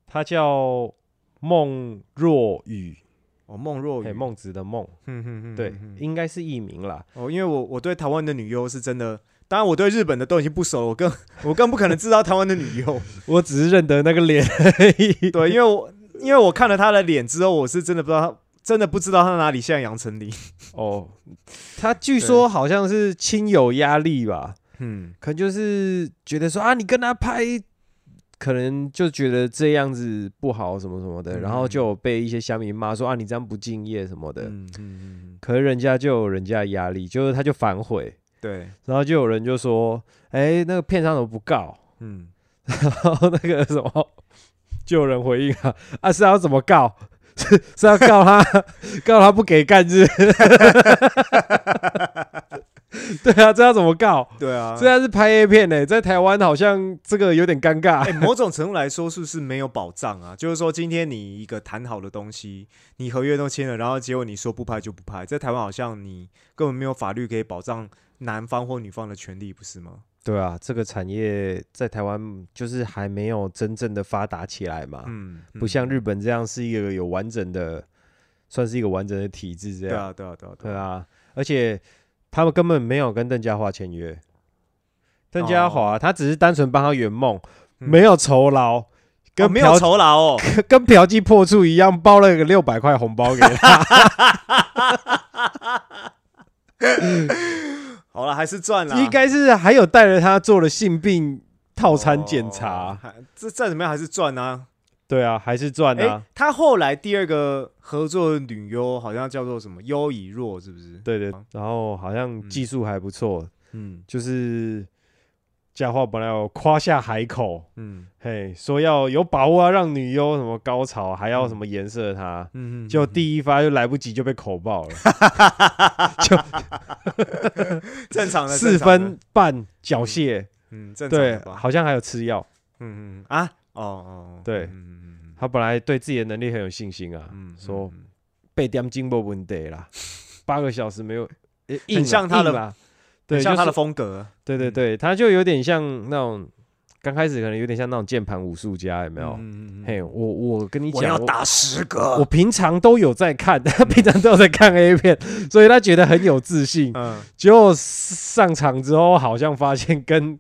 她叫孟若雨，哦，孟若，雨，孟子的孟，对应该是艺名啦。哦，因为我我对台湾的女优是真的，当然我对日本的都已经不熟了，我更我更不可能知道台湾的女优。我只是认得那个脸。对，因为我因为我看了她的脸之后，我是真的不知道她，真的不知道她哪里像杨丞琳。哦，她据说好像是亲友压力吧，嗯，可能就是觉得说啊，你跟她拍，可能就觉得这样子不好什么什么的，嗯然后就有被一些乡民骂说啊，你这样不敬业什么的。嗯嗯嗯，可是人家就有人家的压力，就是他就反悔，对，然后就有人就说，哎、那个片商怎么不告？嗯，然后那个什么，就有人回应啊，啊是要怎么告？是 是要告他，告他不给干日？对啊，这要怎么告？对啊。这要是拍 A 片呢、在台湾好像这个有点尴尬。哎、某种程度来说，是不是没有保障啊？就是说，今天你一个谈好的东西，你合约都签了，然后结果你说不拍就不拍，在台湾好像你根本没有法律可以保障男方或女方的权利，不是吗？对啊，这个产业在台湾就是还没有真正的发达起来嘛，嗯，不像嗯日本这样是一个有完整的，算是一个完整的体制这样。对啊，对啊，对啊，对，啊，而且他们根本没有跟邓家华签约，邓家华他只是单纯帮他圆梦，没有酬劳，跟哦没有嫖酬劳哦。跟嫖妓破处一样，包了个六百块红包给他。好了，还是赚了。应该是还有带着他做了性病套餐检哦查，还这再怎么样还是赚啊。对啊，还是赚哎、啊。他后来第二个合作的女优好像叫做什么优以若，是不是？对对，然后好像技术还不错，嗯。就是佳话本来有夸下海口，嗯。嘿，说要有把握要让女优什么高潮，还要什么颜色她，嗯，就第一发就来不及就被口爆了，就 正常的四，分半缴械，嗯，正常对？好像还有吃药。嗯嗯啊，哦哦，对他本来对自己的能力很有信心啊，嗯，说嗯被点金没问题啦，八个小时没有，呃硬啊很像他的硬啦，对，很像他的就是风格。对对对，他就有点像那种刚开始可能有点像那种键盘武术家，有没有？嗯嗯嗯嘿，我我跟你讲，我我要打十个。我平常都有在看，他 平常都有在看 A 片，所以他觉得很有自信。嗯，结果上场之后，好像发现跟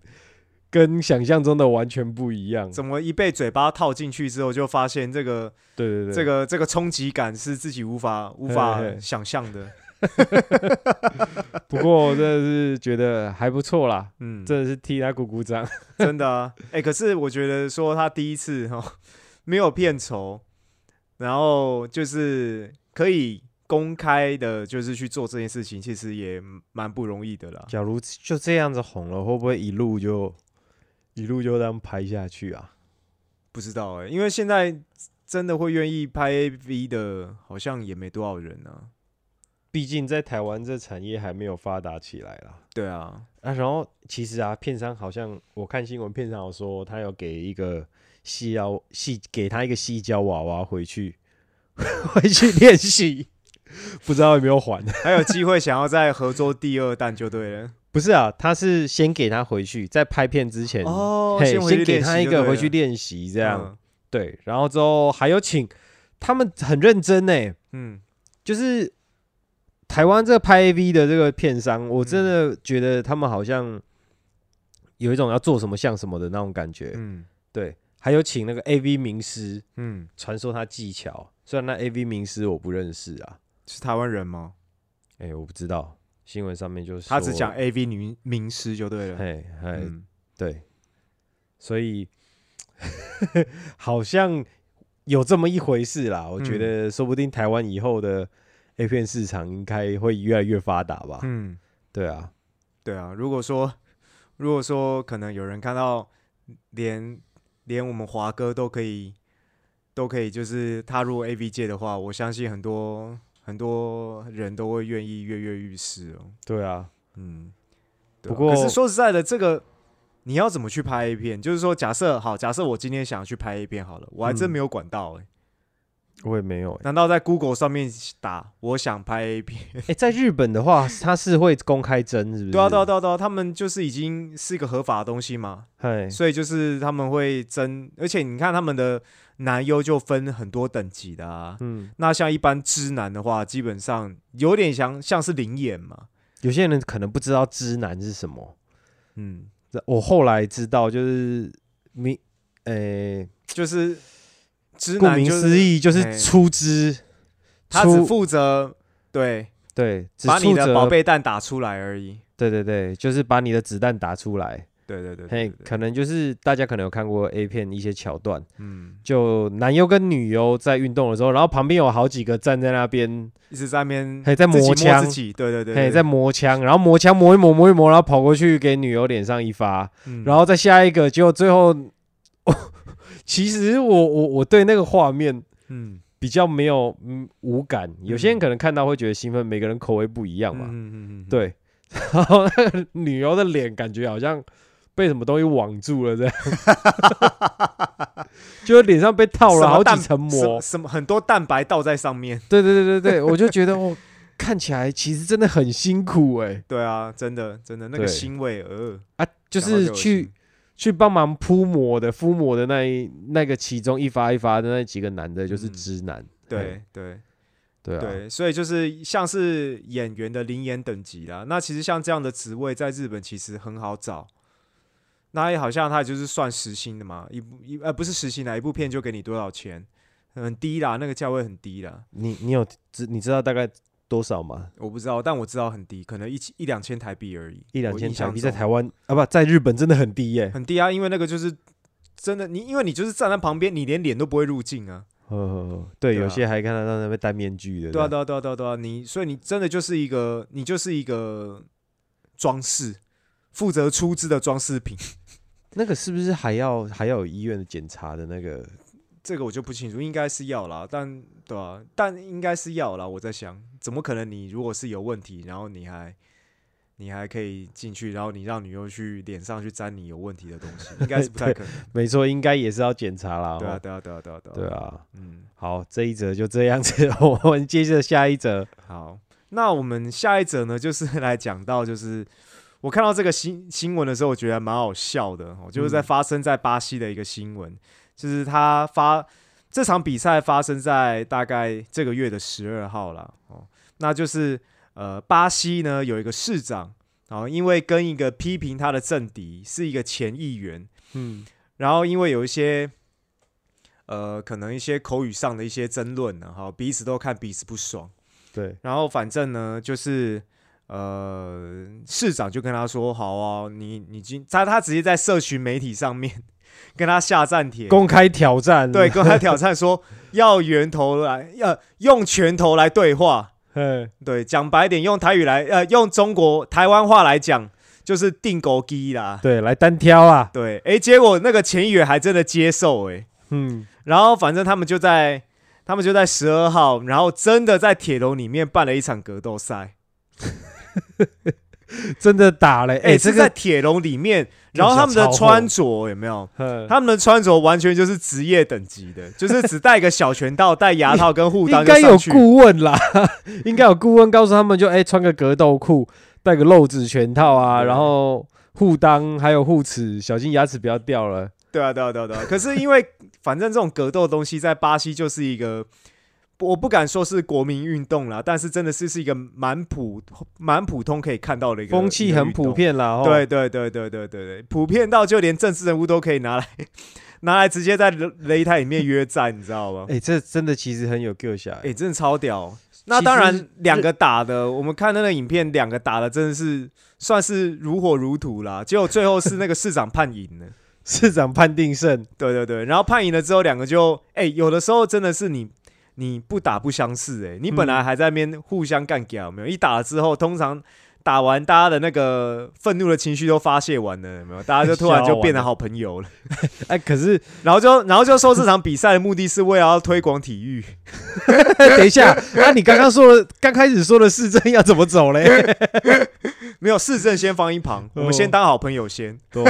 跟想象中的完全不一样。怎么一被嘴巴套进去之后，就发现这个对对对，这个这个冲击感是自己无法无法想象的。不过我真的是觉得还不错啦，嗯，真的是替他鼓鼓掌。真的啊，哎、可是我觉得说他第一次哈、没有片酬，然后就是可以公开的，就是去做这件事情，其实也蛮不容易的啦。假如就这样子红了，会不会一路就一路就这样拍下去啊？不知道哎、因为现在真的会愿意拍 AV 的，好像也没多少人啊。毕竟在台湾这产业还没有发达起来啦。对啊，啊，然后其实啊，片商好像我看新闻，片商有说他有给一个细腰细给他一个细胶娃娃回去 回去练习，不知道有没有还？还有机会想要再合作第二弹就对了。不是啊，他是先给他回去，在拍片之前，哦嘿，先先给他一个回去练习这样，嗯。对，然后之后还有请他们很认真呢，嗯，就是台湾这个拍 AV 的这个片商，我真嗯的觉得他们好像有一种要做什么像什么的那种感觉，嗯。对，还有请那个 AV 名师嗯，传授他技巧，虽然那 AV 名师我不认识啊，是台湾人吗？哎、我不知道，新闻上面就是他只讲，AV 女名师就对了。嘿，嘿，嗯，对，所以 好像有这么一回事啦。我觉嗯得说不定台湾以后的 A 片市场应该会越来越发达吧。嗯，对啊，对啊。如果说如果说可能有人看到连连我们华哥都可以都可以就是踏入 AV 界的话，我相信很多很多人都会愿意跃跃欲试哦。对啊，嗯，啊不过可是说实在的，这个你要怎么去拍 A 片？就是说，假设好，假设我今天想要去拍 A 片好了，我还真嗯没有管道哎、我也没有、欸。难道在 Google 上面打我想拍 A 片？哎、在日本的话，它是会公开征，是不是？对啊，对啊，对啊，对啊，他们就是已经是一个合法的东西嘛，嘿，所以就是他们会争，而且你看他们的男优就分很多等级的啊。嗯，那像一般知男的话，基本上有点像像是灵眼嘛，有些人可能不知道知男是什么，嗯，这我后来知道，就是明，诶、就是知顾名男就是思义就是出资，他只负责对对，只把你的宝贝蛋打出来而已。对对对，就是把你的子弹打出来。对对对对嘿可能就是大家可能有看过 A 片一些桥段，嗯，就男优跟女优在运动的时候，然后旁边有好几个站在那边，一直在那边嘿在磨枪自己，对对对嘿，在磨枪，然后磨枪磨一磨磨一磨，然后跑过去给女优脸上一发，嗯。然后再下一个，结果最后，其实我我我对那个画面嗯。比较没有嗯无感，有些人嗯可能看到会觉得兴奋，每个人口味不一样嘛，嗯嗯嗯嗯，对，然后那个女优的脸感觉好像被什么东西网住了这样，就是脸上被套了好几层膜。什，什么很多蛋白倒在上面。对对对对对，我就觉得哦，看起来其实真的很辛苦哎、对啊，真的真的那个对。腥味，呃，啊，就是去去帮忙铺膜的敷膜的那一那个其中一发一发的那几个男的，就是嗯。直男，嘿。对。对对啊，对，所以就是像是演员的灵演等级啦。那其实像这样的职位在日本其实很好找。那也好像他就是算时薪的嘛，一部一呃不是时薪啦，一部片就给你多少钱，很低啦，那个价位很低啦。你你有知你知道大概多少吗？我不知道，但我知道很低，可能一千一两千台币而已，一两千台币，在台湾啊不在日本真的很低耶、很低啊，因为那个就是真的，你因为你就是站在旁边，你连脸都不会入镜啊。呵呵呵，对，对啊有些还看得到那边戴面具的，对啊，对啊，对啊，对啊，对啊，你所以你真的就是一个，你就是一个装饰，负责出资的装饰品。那个是不是还要还要有医院的检查的那个？这个我就不清楚，应该是要啦，但对啊，但应该是要啦。我在想，怎么可能你如果是有问题，然后你还你还可以进去，然后你让女优去脸上去沾你有问题的东西，应该是不太可能。没错，应该也是要检查啦。对啊，哦对啊，对啊，对啊，对啊。对啊。嗯，好，这一则就这样子，我们接着下一则。好，那我们下一则呢，就是来讲到就是我看到这个新新闻的时候，我觉得蛮好笑的哦，就是在嗯发生在巴西的一个新闻，就是他发这场比赛发生在大概这个月的十二号啦。哦，那就是呃，巴西呢有一个市长，然后因为跟一个批评他的政敌是一个前议员，嗯然后因为有一些呃，可能一些口语上的一些争论呢，哈，彼此都看彼此不爽。对，然后反正呢，就是呃，市长就跟他说：“好啊，你你今他他直接在社群媒体上面 跟他下战帖，公开挑战，对，公开挑战说要源头来，要用拳头来对话。嗯，对，讲白点，用台语来，呃，用中国台湾话来讲，就是定狗机啦。对，来单挑啊，对，哎，结果那个前议员还真的接受、哎。嗯，然后反正他们就在他们就在十二号，然后真的在铁笼里面办了一场格斗赛。真的打了，哎、哎，这个，铁笼里面，然后他们的穿着有没有？嗯他们的穿着完全就是职业等级的，就是只带个小拳套、戴牙套跟护裆应该有。顾问啦，应该有顾问告诉他们就，哎穿个格斗裤，戴个露指拳套啊，然后护裆还有护齿，小心牙齿不要掉了。对啊，对啊，对啊，对啊。可是因为反正这种格斗的东西在巴西就是一个，我不敢说是国民运动啦，但是真的是是一个蛮普蛮普通可以看到的一个风气很普。遍啦，哦一个运动对对对对对对对，普遍到就连政治人物都可以拿来 拿来直接在擂擂台里面约战，你知道吗？哎、这真的其实很有 Q 下、哎、真的超屌。那当然，两个打的，我们看那个影片，两个打的真的是算是如火如荼啦。结果最后是那个市长判赢了。市长判定胜，对对对，然后判赢了之后，两个就哎、有的时候真的是你你不打不相识哎、你本来还在那边互相干掉，有没有？一打了之后，通常打完大家的那个愤怒的情绪都发泄完了，有没有？大家就突然就变成好朋友了，哎、可是 然后就然后就说这场比赛的目的是为了要推广体育，等一下，啊，你刚刚说的，刚开始说的市政要怎么走嘞？没有市政先放一旁，我们先当好朋友先。都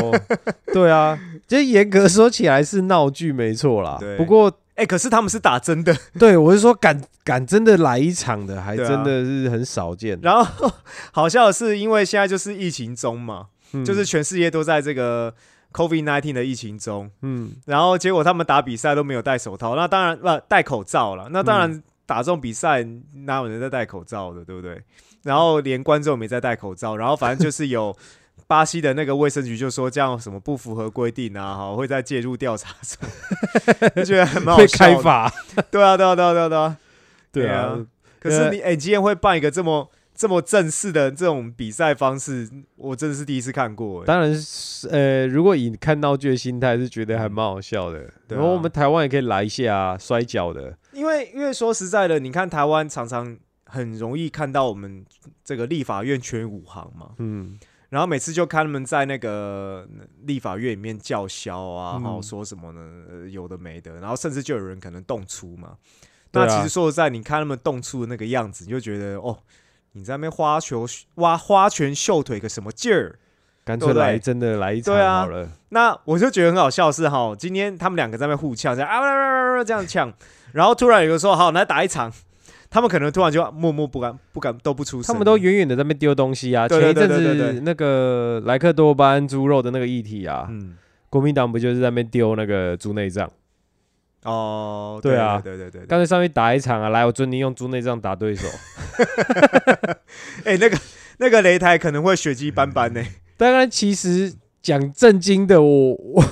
对啊，这严格说起来是闹剧没错啦。不过，哎、可是他们是打真的，对我是说敢敢真的来一场的，还真的是很少见。然后好笑的是，因为现在就是疫情中嘛，嗯就是全世界都在这个 COVID nineteen 的疫情中，嗯，然后结果他们打比赛都没有戴手套，那当然不、戴口罩了。那当然打这种比赛哪有人在戴口罩的，对不对？然后连观众也没在戴口罩，然后反正就是有巴西的那个卫生局就说这样什么不符合规定啊，哈，会再介入调查什么，就觉得还蛮好。开罚。对啊，对啊，对啊，对啊，对啊。可是你哎、今天会办一个这么这么正式的这种比赛方式，我真的是第一次看过、哎当然是，呃，如果以看闹剧的心态，是觉得还蛮好笑的。然后我们台湾也可以来一下啊摔跤的。因为因为说实在的，你看台湾常常很容易看到我们这个立法院全武行嘛，嗯，然后每次就看他们在那个立法院里面叫嚣啊，嗯然后说什么呢、呃有的没的，然后甚至就有人可能动粗嘛。那其实说实在，你看他们动粗的那个样子，你就觉得哦，你在那边花球挖花拳绣腿个什么劲儿？干脆来真的来一场好了。那我就觉得很好笑是哈，今天他们两个在那边互呛，这样啊这样呛，然后突然有个说好来打一场，他们可能突然就默默不敢不敢都不出声，他们都远远的在那边丢东西啊。对前一阵子那个莱克多巴胺猪肉的那个议题啊，嗯国民党不就是在那边丢那个猪内脏？哦对啊对对对对干脆上去打一场啊！来，我准你用猪内脏打对手。哎、那个那个擂台可能会血迹斑斑呢。当然，其实讲正经的，我我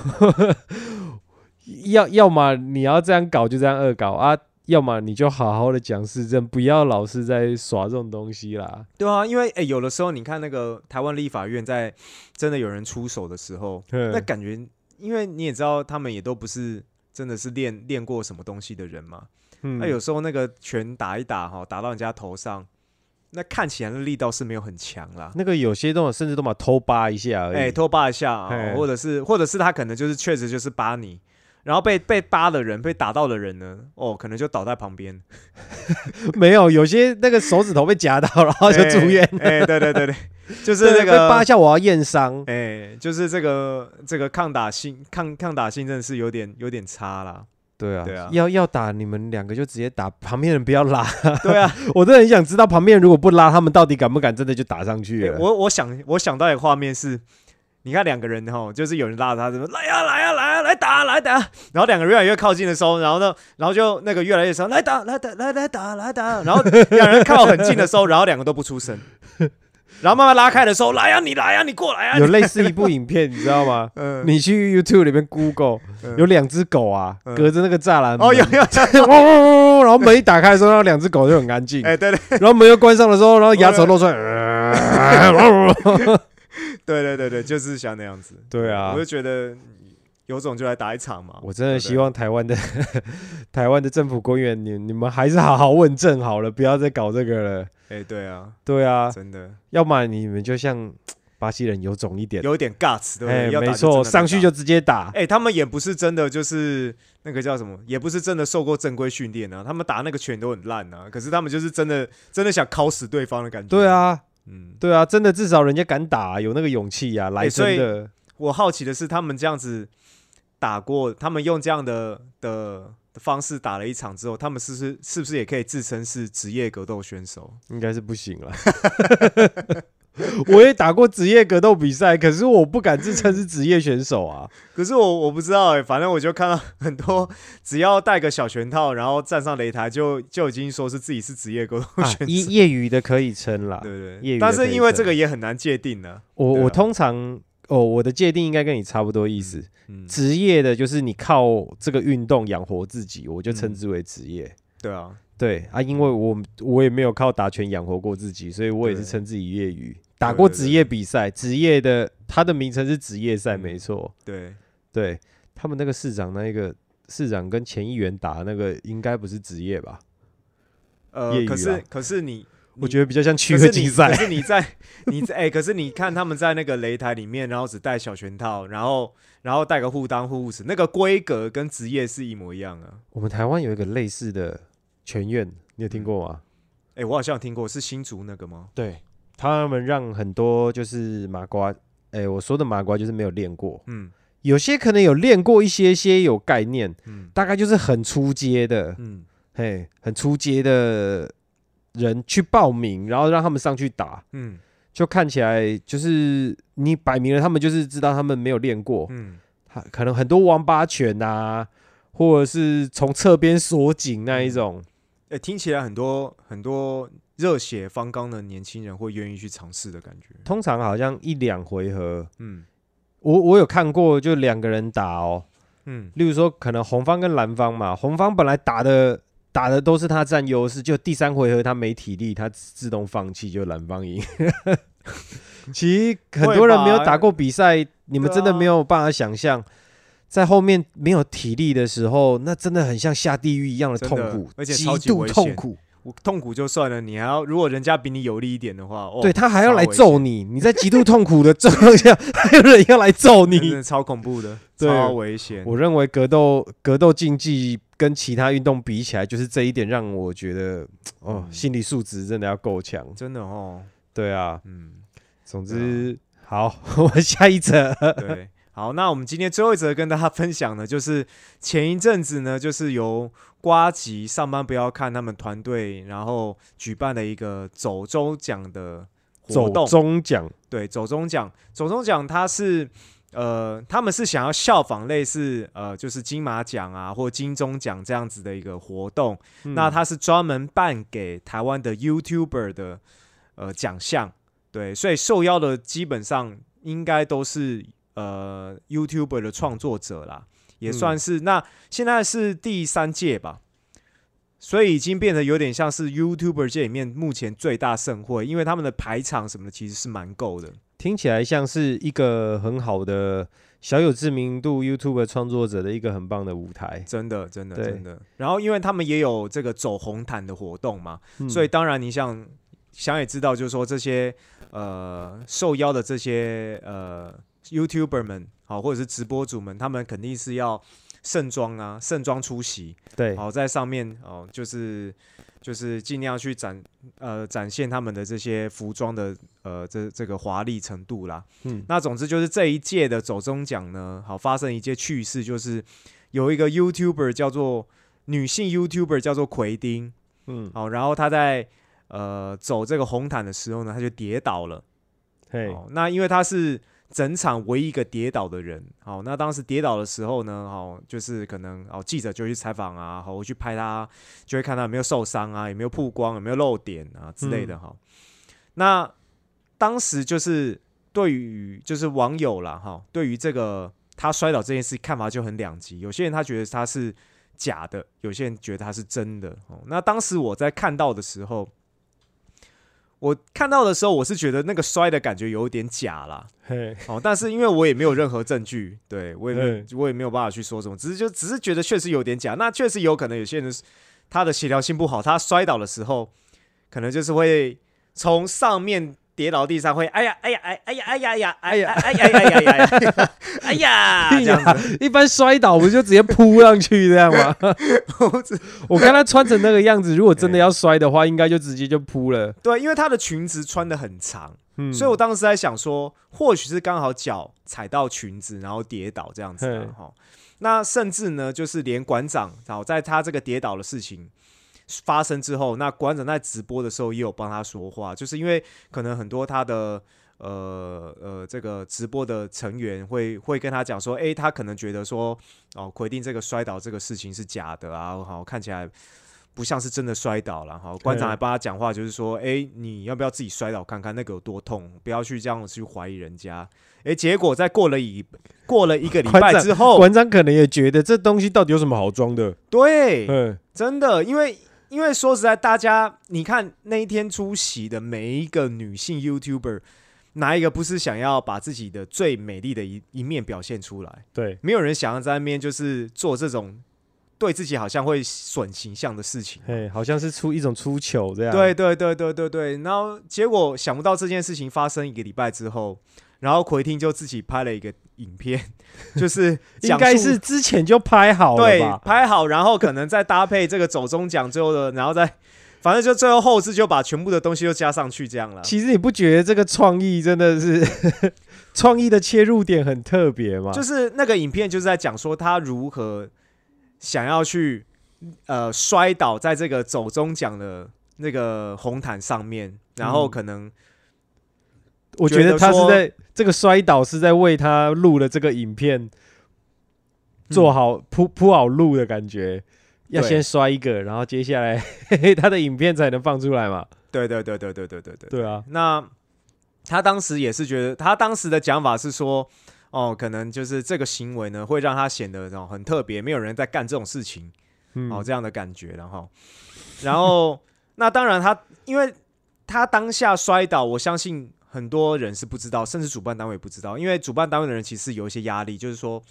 要要么你要这样搞就这样恶搞啊，要么你就好好的讲市政，不要老是在耍这种东西啦。对啊，因为哎、有的时候你看那个台湾立法院在真的有人出手的时候，那那感觉，因为你也知道他们也都不是真的是练练过什么东西的人嘛。嗯那有时候那个拳打一打哈，打到人家头上，那看起来的力道是没有很强啦。那个有些都有甚至都把偷扒一下而已。哎、偷扒一下、啊，或者是或者是他可能就是确实就是扒你，然后被被扒的人被打到的人呢，哦，可能就倒在旁边，没有，有些那个手指头被夹到，然后就住院。哎、哎对对对对，就是那个。被扒一下，我要验伤。哎、就是这个这个抗打性抗抗打性真的是有点有点差啦。对啊，对啊要要打你们两个就直接打，旁边人不要拉。对啊，我真的很想知道旁边人如果不拉，他们到底敢不敢真的就打上去我我想我想到一个画面是，你看两个人哈，就是有人拉着他，怎么来呀、来呀、来呀、来打来打，然后两个人越来越靠近的时候，然后呢，然后就那个越来越少，来打来打来来打来打，然后两人靠很近的时候，然后两个都不出声，然后慢慢拉开的时候，来呀、你来呀、你过来呀、有类似一部影片，你知道吗？嗯。你去 YouTube 里面 Google，嗯。有两只狗啊，嗯。隔着那个栅栏，哦有有，汪汪汪汪汪然后门一打开的时候，然后两只狗就很安静，哎、对对。然后门又关上的时候，然后牙齿露出来，呃 对对对对，就是像那样子，对啊我就觉得有种就来打一场嘛，我真的希望台湾的 台湾的政府官员，你你们还是好好问政好了，不要再搞这个了。哎、对啊，对啊，真的要么你们就像 巴西人有种一点，有一点 guts，对不对？没错，上去就直接打。哎、他们也不是真的，就是那个叫什么，也不是真的受过正规训练啊。他们打那个拳都很烂啊，可是他们就是真的真的想敲死对方的感觉。对，啊，嗯，对啊，真的至少人家敢打，有那个勇气呀，来真的。我好奇的是，他们这样子打过，他们用这样的的的方式打了一场之后，他们是不是是不是也可以自称是职业格斗选手？应该是不行了。我也打过职业格斗比赛，可是我不敢自称是职业选手啊。可是我我不知道哎、反正我就看到很多只要戴个小拳套，然后站上擂台就就已经说是自己是职业格斗啊选手，业业余的可以称啦。对对业余但是因为这个也很难界定呢、我我通常哦，我的界定应该跟你差不多意思。嗯，职业的就是你靠这个运动养活自己，我就称嗯之为职业。对啊，对啊，因为我我也没有靠打拳养活过自己，所以我也是称自己业余。打过职业比赛，职业的他的名称是职业赛，嗯没错。对。对他们那个市长，那一个市长跟前议员打那个，应该不是职业吧？呃可是可是你，我觉得比较像趣可是你味竞赛可。是你在你在哎、可是你看他们在那个擂台里面，然后只戴小拳套，然后然后戴个护裆护护齿，那个规格跟职业是一模一样啊。我们台湾有一个类似的拳院，你有听过吗？哎、我好像有听过，是新竹那个吗？对，他们让很多就是麻瓜，哎、我说的麻瓜就是没有练过，嗯。有些可能有练过一些些有概念，嗯。大概就是很出街的，嗯。嘿，很出街的人去报名，然后让他们上去打，嗯。就看起来就是你摆明了他们就是知道他们没有练过，嗯，他可能很多王八拳啊，或者是从侧边锁紧那一种，哎、听起来很多很多热血方刚的年轻人会愿意去尝试的感觉。通常好像一两回合，嗯我我有看过，就两个人打哦，嗯例如说可能红方跟蓝方嘛，红方本来打的打的都是他占优势，就第三回合他没体力，他自动放弃，就蓝方赢。其实很多人没有打过比赛，你们真的没有办法想象，在后面没有体力的时候，那真的很像下地狱一样的痛苦，而且极度痛苦。我痛苦就算了，你还要如果人家比你有力一点的话，哦，对他还要来揍你，你在极度痛苦的状况下，还有人要来揍你。真的超恐怖的，超危险。我认为格斗格斗竞技跟其他运动比起来，就是这一点让我觉得，哦，嗯心理素质真的要够强。真的哦，对啊，嗯，总之好，我们下一则。对，好，那我们今天最后一则跟大家分享的，就是前一阵子呢，就是由瓜吉上班不要看他们团队，然后举办的一个走中奖的活走动。中奖，对，走中奖，走中奖它是呃，他们是想要效仿类似呃，就是金马奖啊或金钟奖这样子的一个活动。那嗯它是专门办给台湾的 YouTuber 的呃奖项，对，所以受邀的基本上应该都是呃 YouTuber 的创作者啦，也算嗯是、那现在是第三届吧。所以已经变得有点像是 YouTuber 界里面目前最大盛会，因为他们的排场什么的其实是蛮够的。听起来像是一个很好的小有知名度 YouTube 创作者的一个很棒的舞台。真的，真的，真的。然后，因为他们也有这个走红毯的活动嘛，嗯所以当然你想想也知道，就是说这些呃受邀的这些呃 YouTuber 们，好或者是直播主们，他们肯定是要盛装啊，盛装出席，对，好在上面哦，就是就是尽量去展呃展现他们的这些服装的呃这这个华丽程度啦。嗯，那总之就是这一届的走中奖呢，好发生一件趣事，就是有一个 YouTuber 叫做女性 YouTuber 叫做奎丁，嗯，好，然后她在呃走这个红毯的时候呢，她就跌倒了。嘿，哦，那因为她是整场唯一一个跌倒的人，好、那当时跌倒的时候呢，哦，就是可能哦记者就去采访啊，好、去拍他，就会看他有没有受伤啊，有没有曝光，有没有漏点啊之类的哈、那当时就是对于就是网友啦哈，对于这个他摔倒这件事看法就很两极，有些人他觉得他是假的，有些人觉得他是真的。哦，那当时我在看到的时候，我看到的时候，我是觉得那个摔的感觉有点假啦。嘿，哦，但是因为我也没有任何证据，对我也我也没有办法去说什么，只是就只是觉得确实有点假。那确实有可能有些人他的协调性不好，他摔倒的时候，可能就是会从上面跌倒地上会，哎呀，哎呀，哎，哎呀，哎呀呀，哎呀，哎呀，哎呀，哎呀，哎呀，这样子，一般摔倒不就直接扑上去这样吗？我看他穿成那个样子，如果真的要摔的话，应该就直接就扑了。对，因为他的裙子穿的很长，所以我当时在想说，或许是刚好脚踩到裙子，然后跌倒这样子哈。那甚至呢，就是连馆长，然在他这个跌倒的事情。发生之后，那馆长在直播的时候也有帮他说话，就是因为可能很多他的呃呃这个直播的成员会会跟他讲说，诶，他可能觉得说，哦，奎定这个摔倒这个事情是假的啊，好看起来。不像是真的摔倒了哈，馆长还帮他讲话，就是说，诶，你要不要自己摔倒看看那个有多痛？不要去这样去怀疑人家。诶，结果在过了一过了一个礼拜之后，馆长可能也觉得这东西到底有什么好装的？对，嗯，真的，因为因为说实在，大家你看那一天出席的每一个女性 YouTuber，哪一个不是想要把自己的最美丽的一一面表现出来？对，没有人想要在那边就是做这种对自己好像会损形象的事情。嘿，好像是出一种出糗这样。对，对对对对对，然后结果想不到这件事情发生一个礼拜之后，然后奎汀就自己拍了一个影片，就是应该是之前就拍好了对？拍好，然后可能再搭配这个走中奖最后的，然后再反正就最后后置就把全部的东西都加上去这样了。其实你不觉得这个创意真的是 创意的切入点很特别吗？就是那个影片就是在讲说他如何想要去呃摔倒在这个走中奖的那个红毯上面，然后嗯可能我觉得他是在这个摔倒是在为他录了这个影片做好铺铺好路的感觉。要先摔一个，然后接下来 他的影片才能放出来嘛？对对对对对对对对。对啊，那他当时也是觉得，他当时的讲法是说，哦，可能就是这个行为呢，会让他显得哦很特别，没有人在干这种事情，嗯，哦这样的感觉，然后，然 后那当然他，因为他当下摔倒，我相信很多人是不知道，甚至主办单位也不知道，因为主办单位的人其实有一些压力，就是说。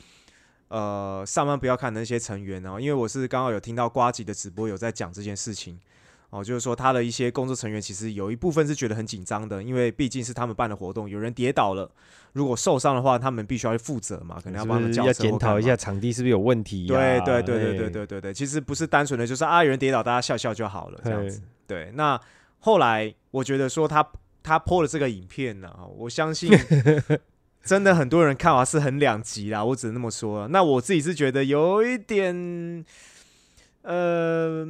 呃，上班不要看那些成员哦，因为我是刚好有听到瓜吉的直播有在讲这件事情哦，就是说他的一些工作成员其实有一部分是觉得很紧张的，因为毕竟是他们办的活动，有人跌倒了，如果受伤的话，他们必须要去负责嘛，可能要帮他们检讨一下场地是不是有问题、啊。对对对对对，对对对，其实不是单纯的就是啊，有人跌倒，大家笑笑就好了这样子。对，那后来我觉得说他他 po 了这个影片呢、我相信 真的很多人看法是很两极啦，我只能那么说。那我自己是觉得有一点，呃。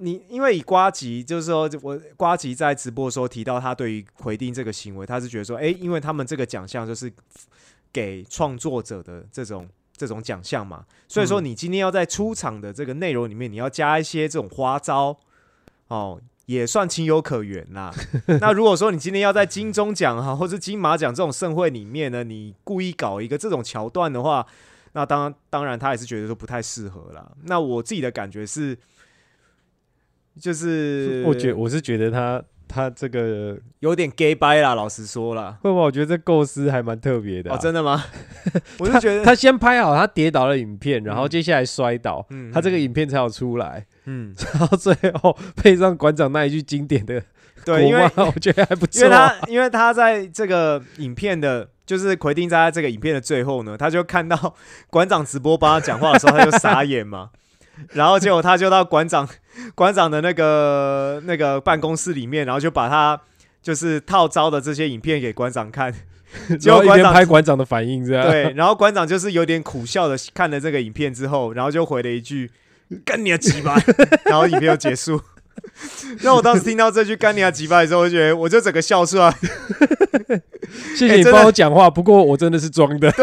你因为以瓜吉，就是说我瓜吉在直播的时候提到他对于回定这个行为，他是觉得说，诶，因为他们这个奖项就是给创作者的这种这种奖项嘛，所以说嗯你今天要在出场的这个内容里面，你要加一些这种花招，哦，也算情有可原啦。那如果说你今天要在金钟奖哈，或者金马奖这种盛会里面呢，你故意搞一个这种桥段的话，那当当然他也是觉得说不太适合啦。那我自己的感觉是，就是我觉我是觉得他他这个有点 gay 掰啦，老实说啦。会不会？我觉得这构思还蛮特别的、啊。哦，真的吗？我就觉得，他先拍好他跌倒的影片，然后接下来摔倒，嗯他这个影片才有出来，嗯，然后最后配上馆长那一句经典的对，因为我觉得还不错因为他因为他在这个影片的，就是奎丁在这个影片的最后呢，他就看到馆长直播帮他讲话的时候，他就傻眼嘛。然后结果他就到馆长馆长的那个那个办公室里面，然后就把他就是套招的这些影片给馆长看，结果馆长拍馆长的反应这样。对，然后馆长就是有点苦笑的看了这个影片之后，然后就回了一句“干你啊鸡巴”，然后影片就结束。那我当时听到这句“干你啊鸡巴”的时候，我就觉得我就整个笑出来。谢谢你帮我讲话，不过我真的是装的。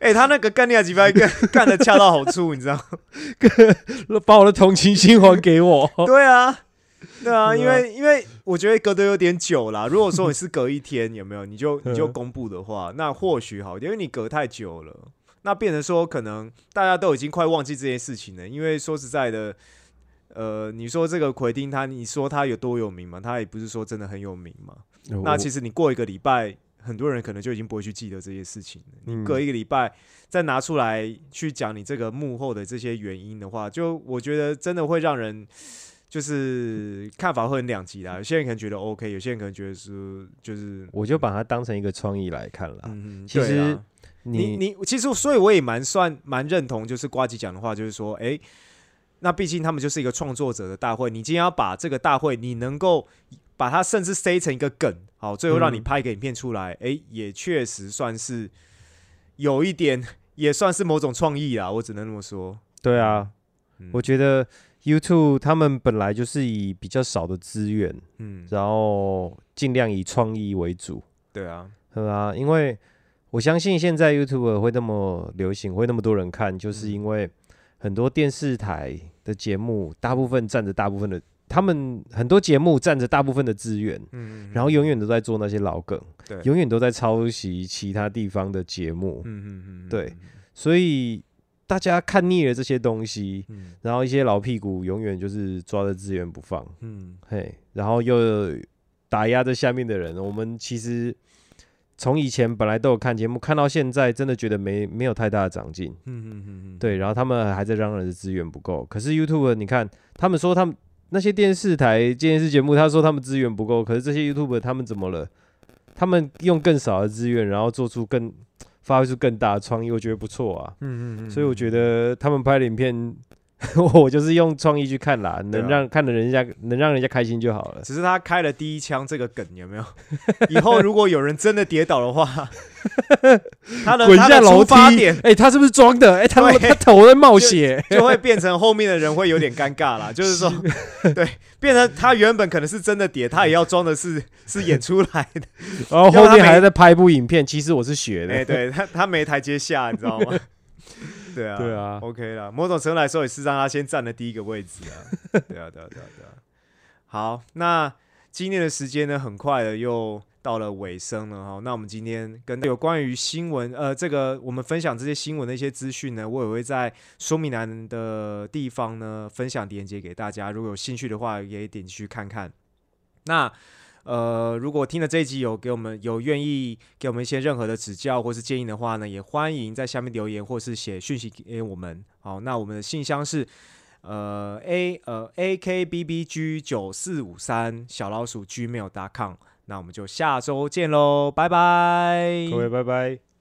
哎、他那个“干你啊鸡巴”干干的恰到好处，你知道吗？把我的同情心还给我。对啊，对啊，因为因为我觉得隔得有点久啦。如果说你是隔一天，有没有你就你就嗯公布的话，那或许好因为你隔太久了，那变成说可能大家都已经快忘记这件事情了。因为说实在的，呃，你说这个奎丁他，你说他有多有名嘛？他也不是说真的很有名嘛。那其实实你过一个礼拜，很多人可能就已经不会去记得这些事情了。你嗯隔一个礼拜再拿出来去讲你这个幕后的这些原因的话，就我觉得真的会让人就是看法会很两极啦。有些人可能觉得 OK，有些人可能觉得是就是我就把它当成一个创意来看了。嗯，其实你你其实所以我也蛮算蛮认同，就是瓜吉讲的话，就是说，哎、那毕竟他们就是一个创作者的大会，你今天要把这个大会，你能够把它甚至塞成一个梗，好，最后让你嗯拍一个影片出来，哎、也确实算是有一点，也算是某种创意啦，我只能那么说。对啊，嗯。我觉得 YouTube 他们本来就是以比较少的资源，嗯，然后尽量以创意为主，对啊，对啊，因为我相信现在 YouTube 会那么流行，会那么多人看，就是嗯。因为很多电视台的节目大部分占着大部分的，他们很多节目占着大部分的资源，嗯，然后永远都在做那些老梗，对。永远都在抄袭其他地方的节目，嗯嗯嗯，对，所以大家看腻了这些东西，嗯然后一些老屁股永远就是抓着资源不放，嗯。嘿，然后又打压着下面的人。我们其实从以前本来都有看节目，看到现在真的觉得没没有太大的长进，嗯嗯嗯嗯，对。然后他们还在嚷嚷着资源不够，可是 YouTube 你看，他们说他们那些电视台电视节目，他说他们资源不够，可是这些 YouTube 他们怎么了？他们用更少的资源，然后做出更发挥出更大的创意，我觉得不错啊。嗯嗯嗯，所以我觉得他们拍的影片，我就是用创意去看啦，能让看的人家能让人家开心就好了。只是他开了第一枪这个梗有没有？以后如果有人真的跌倒的话，他的滚下楼梯哎、他是不是装的？哎、他对他头在冒血，就会变成后面的人会有点尴尬啦。就是说，对，变成他原本可能是真的跌，他也要装的是是演出来的。然后后面还在拍一部影片，其实我是学的。哎、对他他没台阶下，你知道吗？对啊，对啊，OK 啦。某种程度来说，也是让他先占了第一个位置啊。对啊，对啊，对啊，对啊。好，那今天的时间呢，很快的又到了尾声了哈。那我们今天跟有关于新闻，呃，这个我们分享这些新闻的一些资讯呢，我也会在说明栏的地方呢分享链接给大家。如果有兴趣的话，也点进去看看。那呃，如果听了这一集有给我们有愿意给我们一些任何的指教或是建议的话呢，也欢迎在下面留言或是写讯息给我们。好，那我们的信箱是呃 a 呃 a k b b g 九四五三小老鼠 gmail.com。那我们就下周见喽，拜拜，各位拜拜。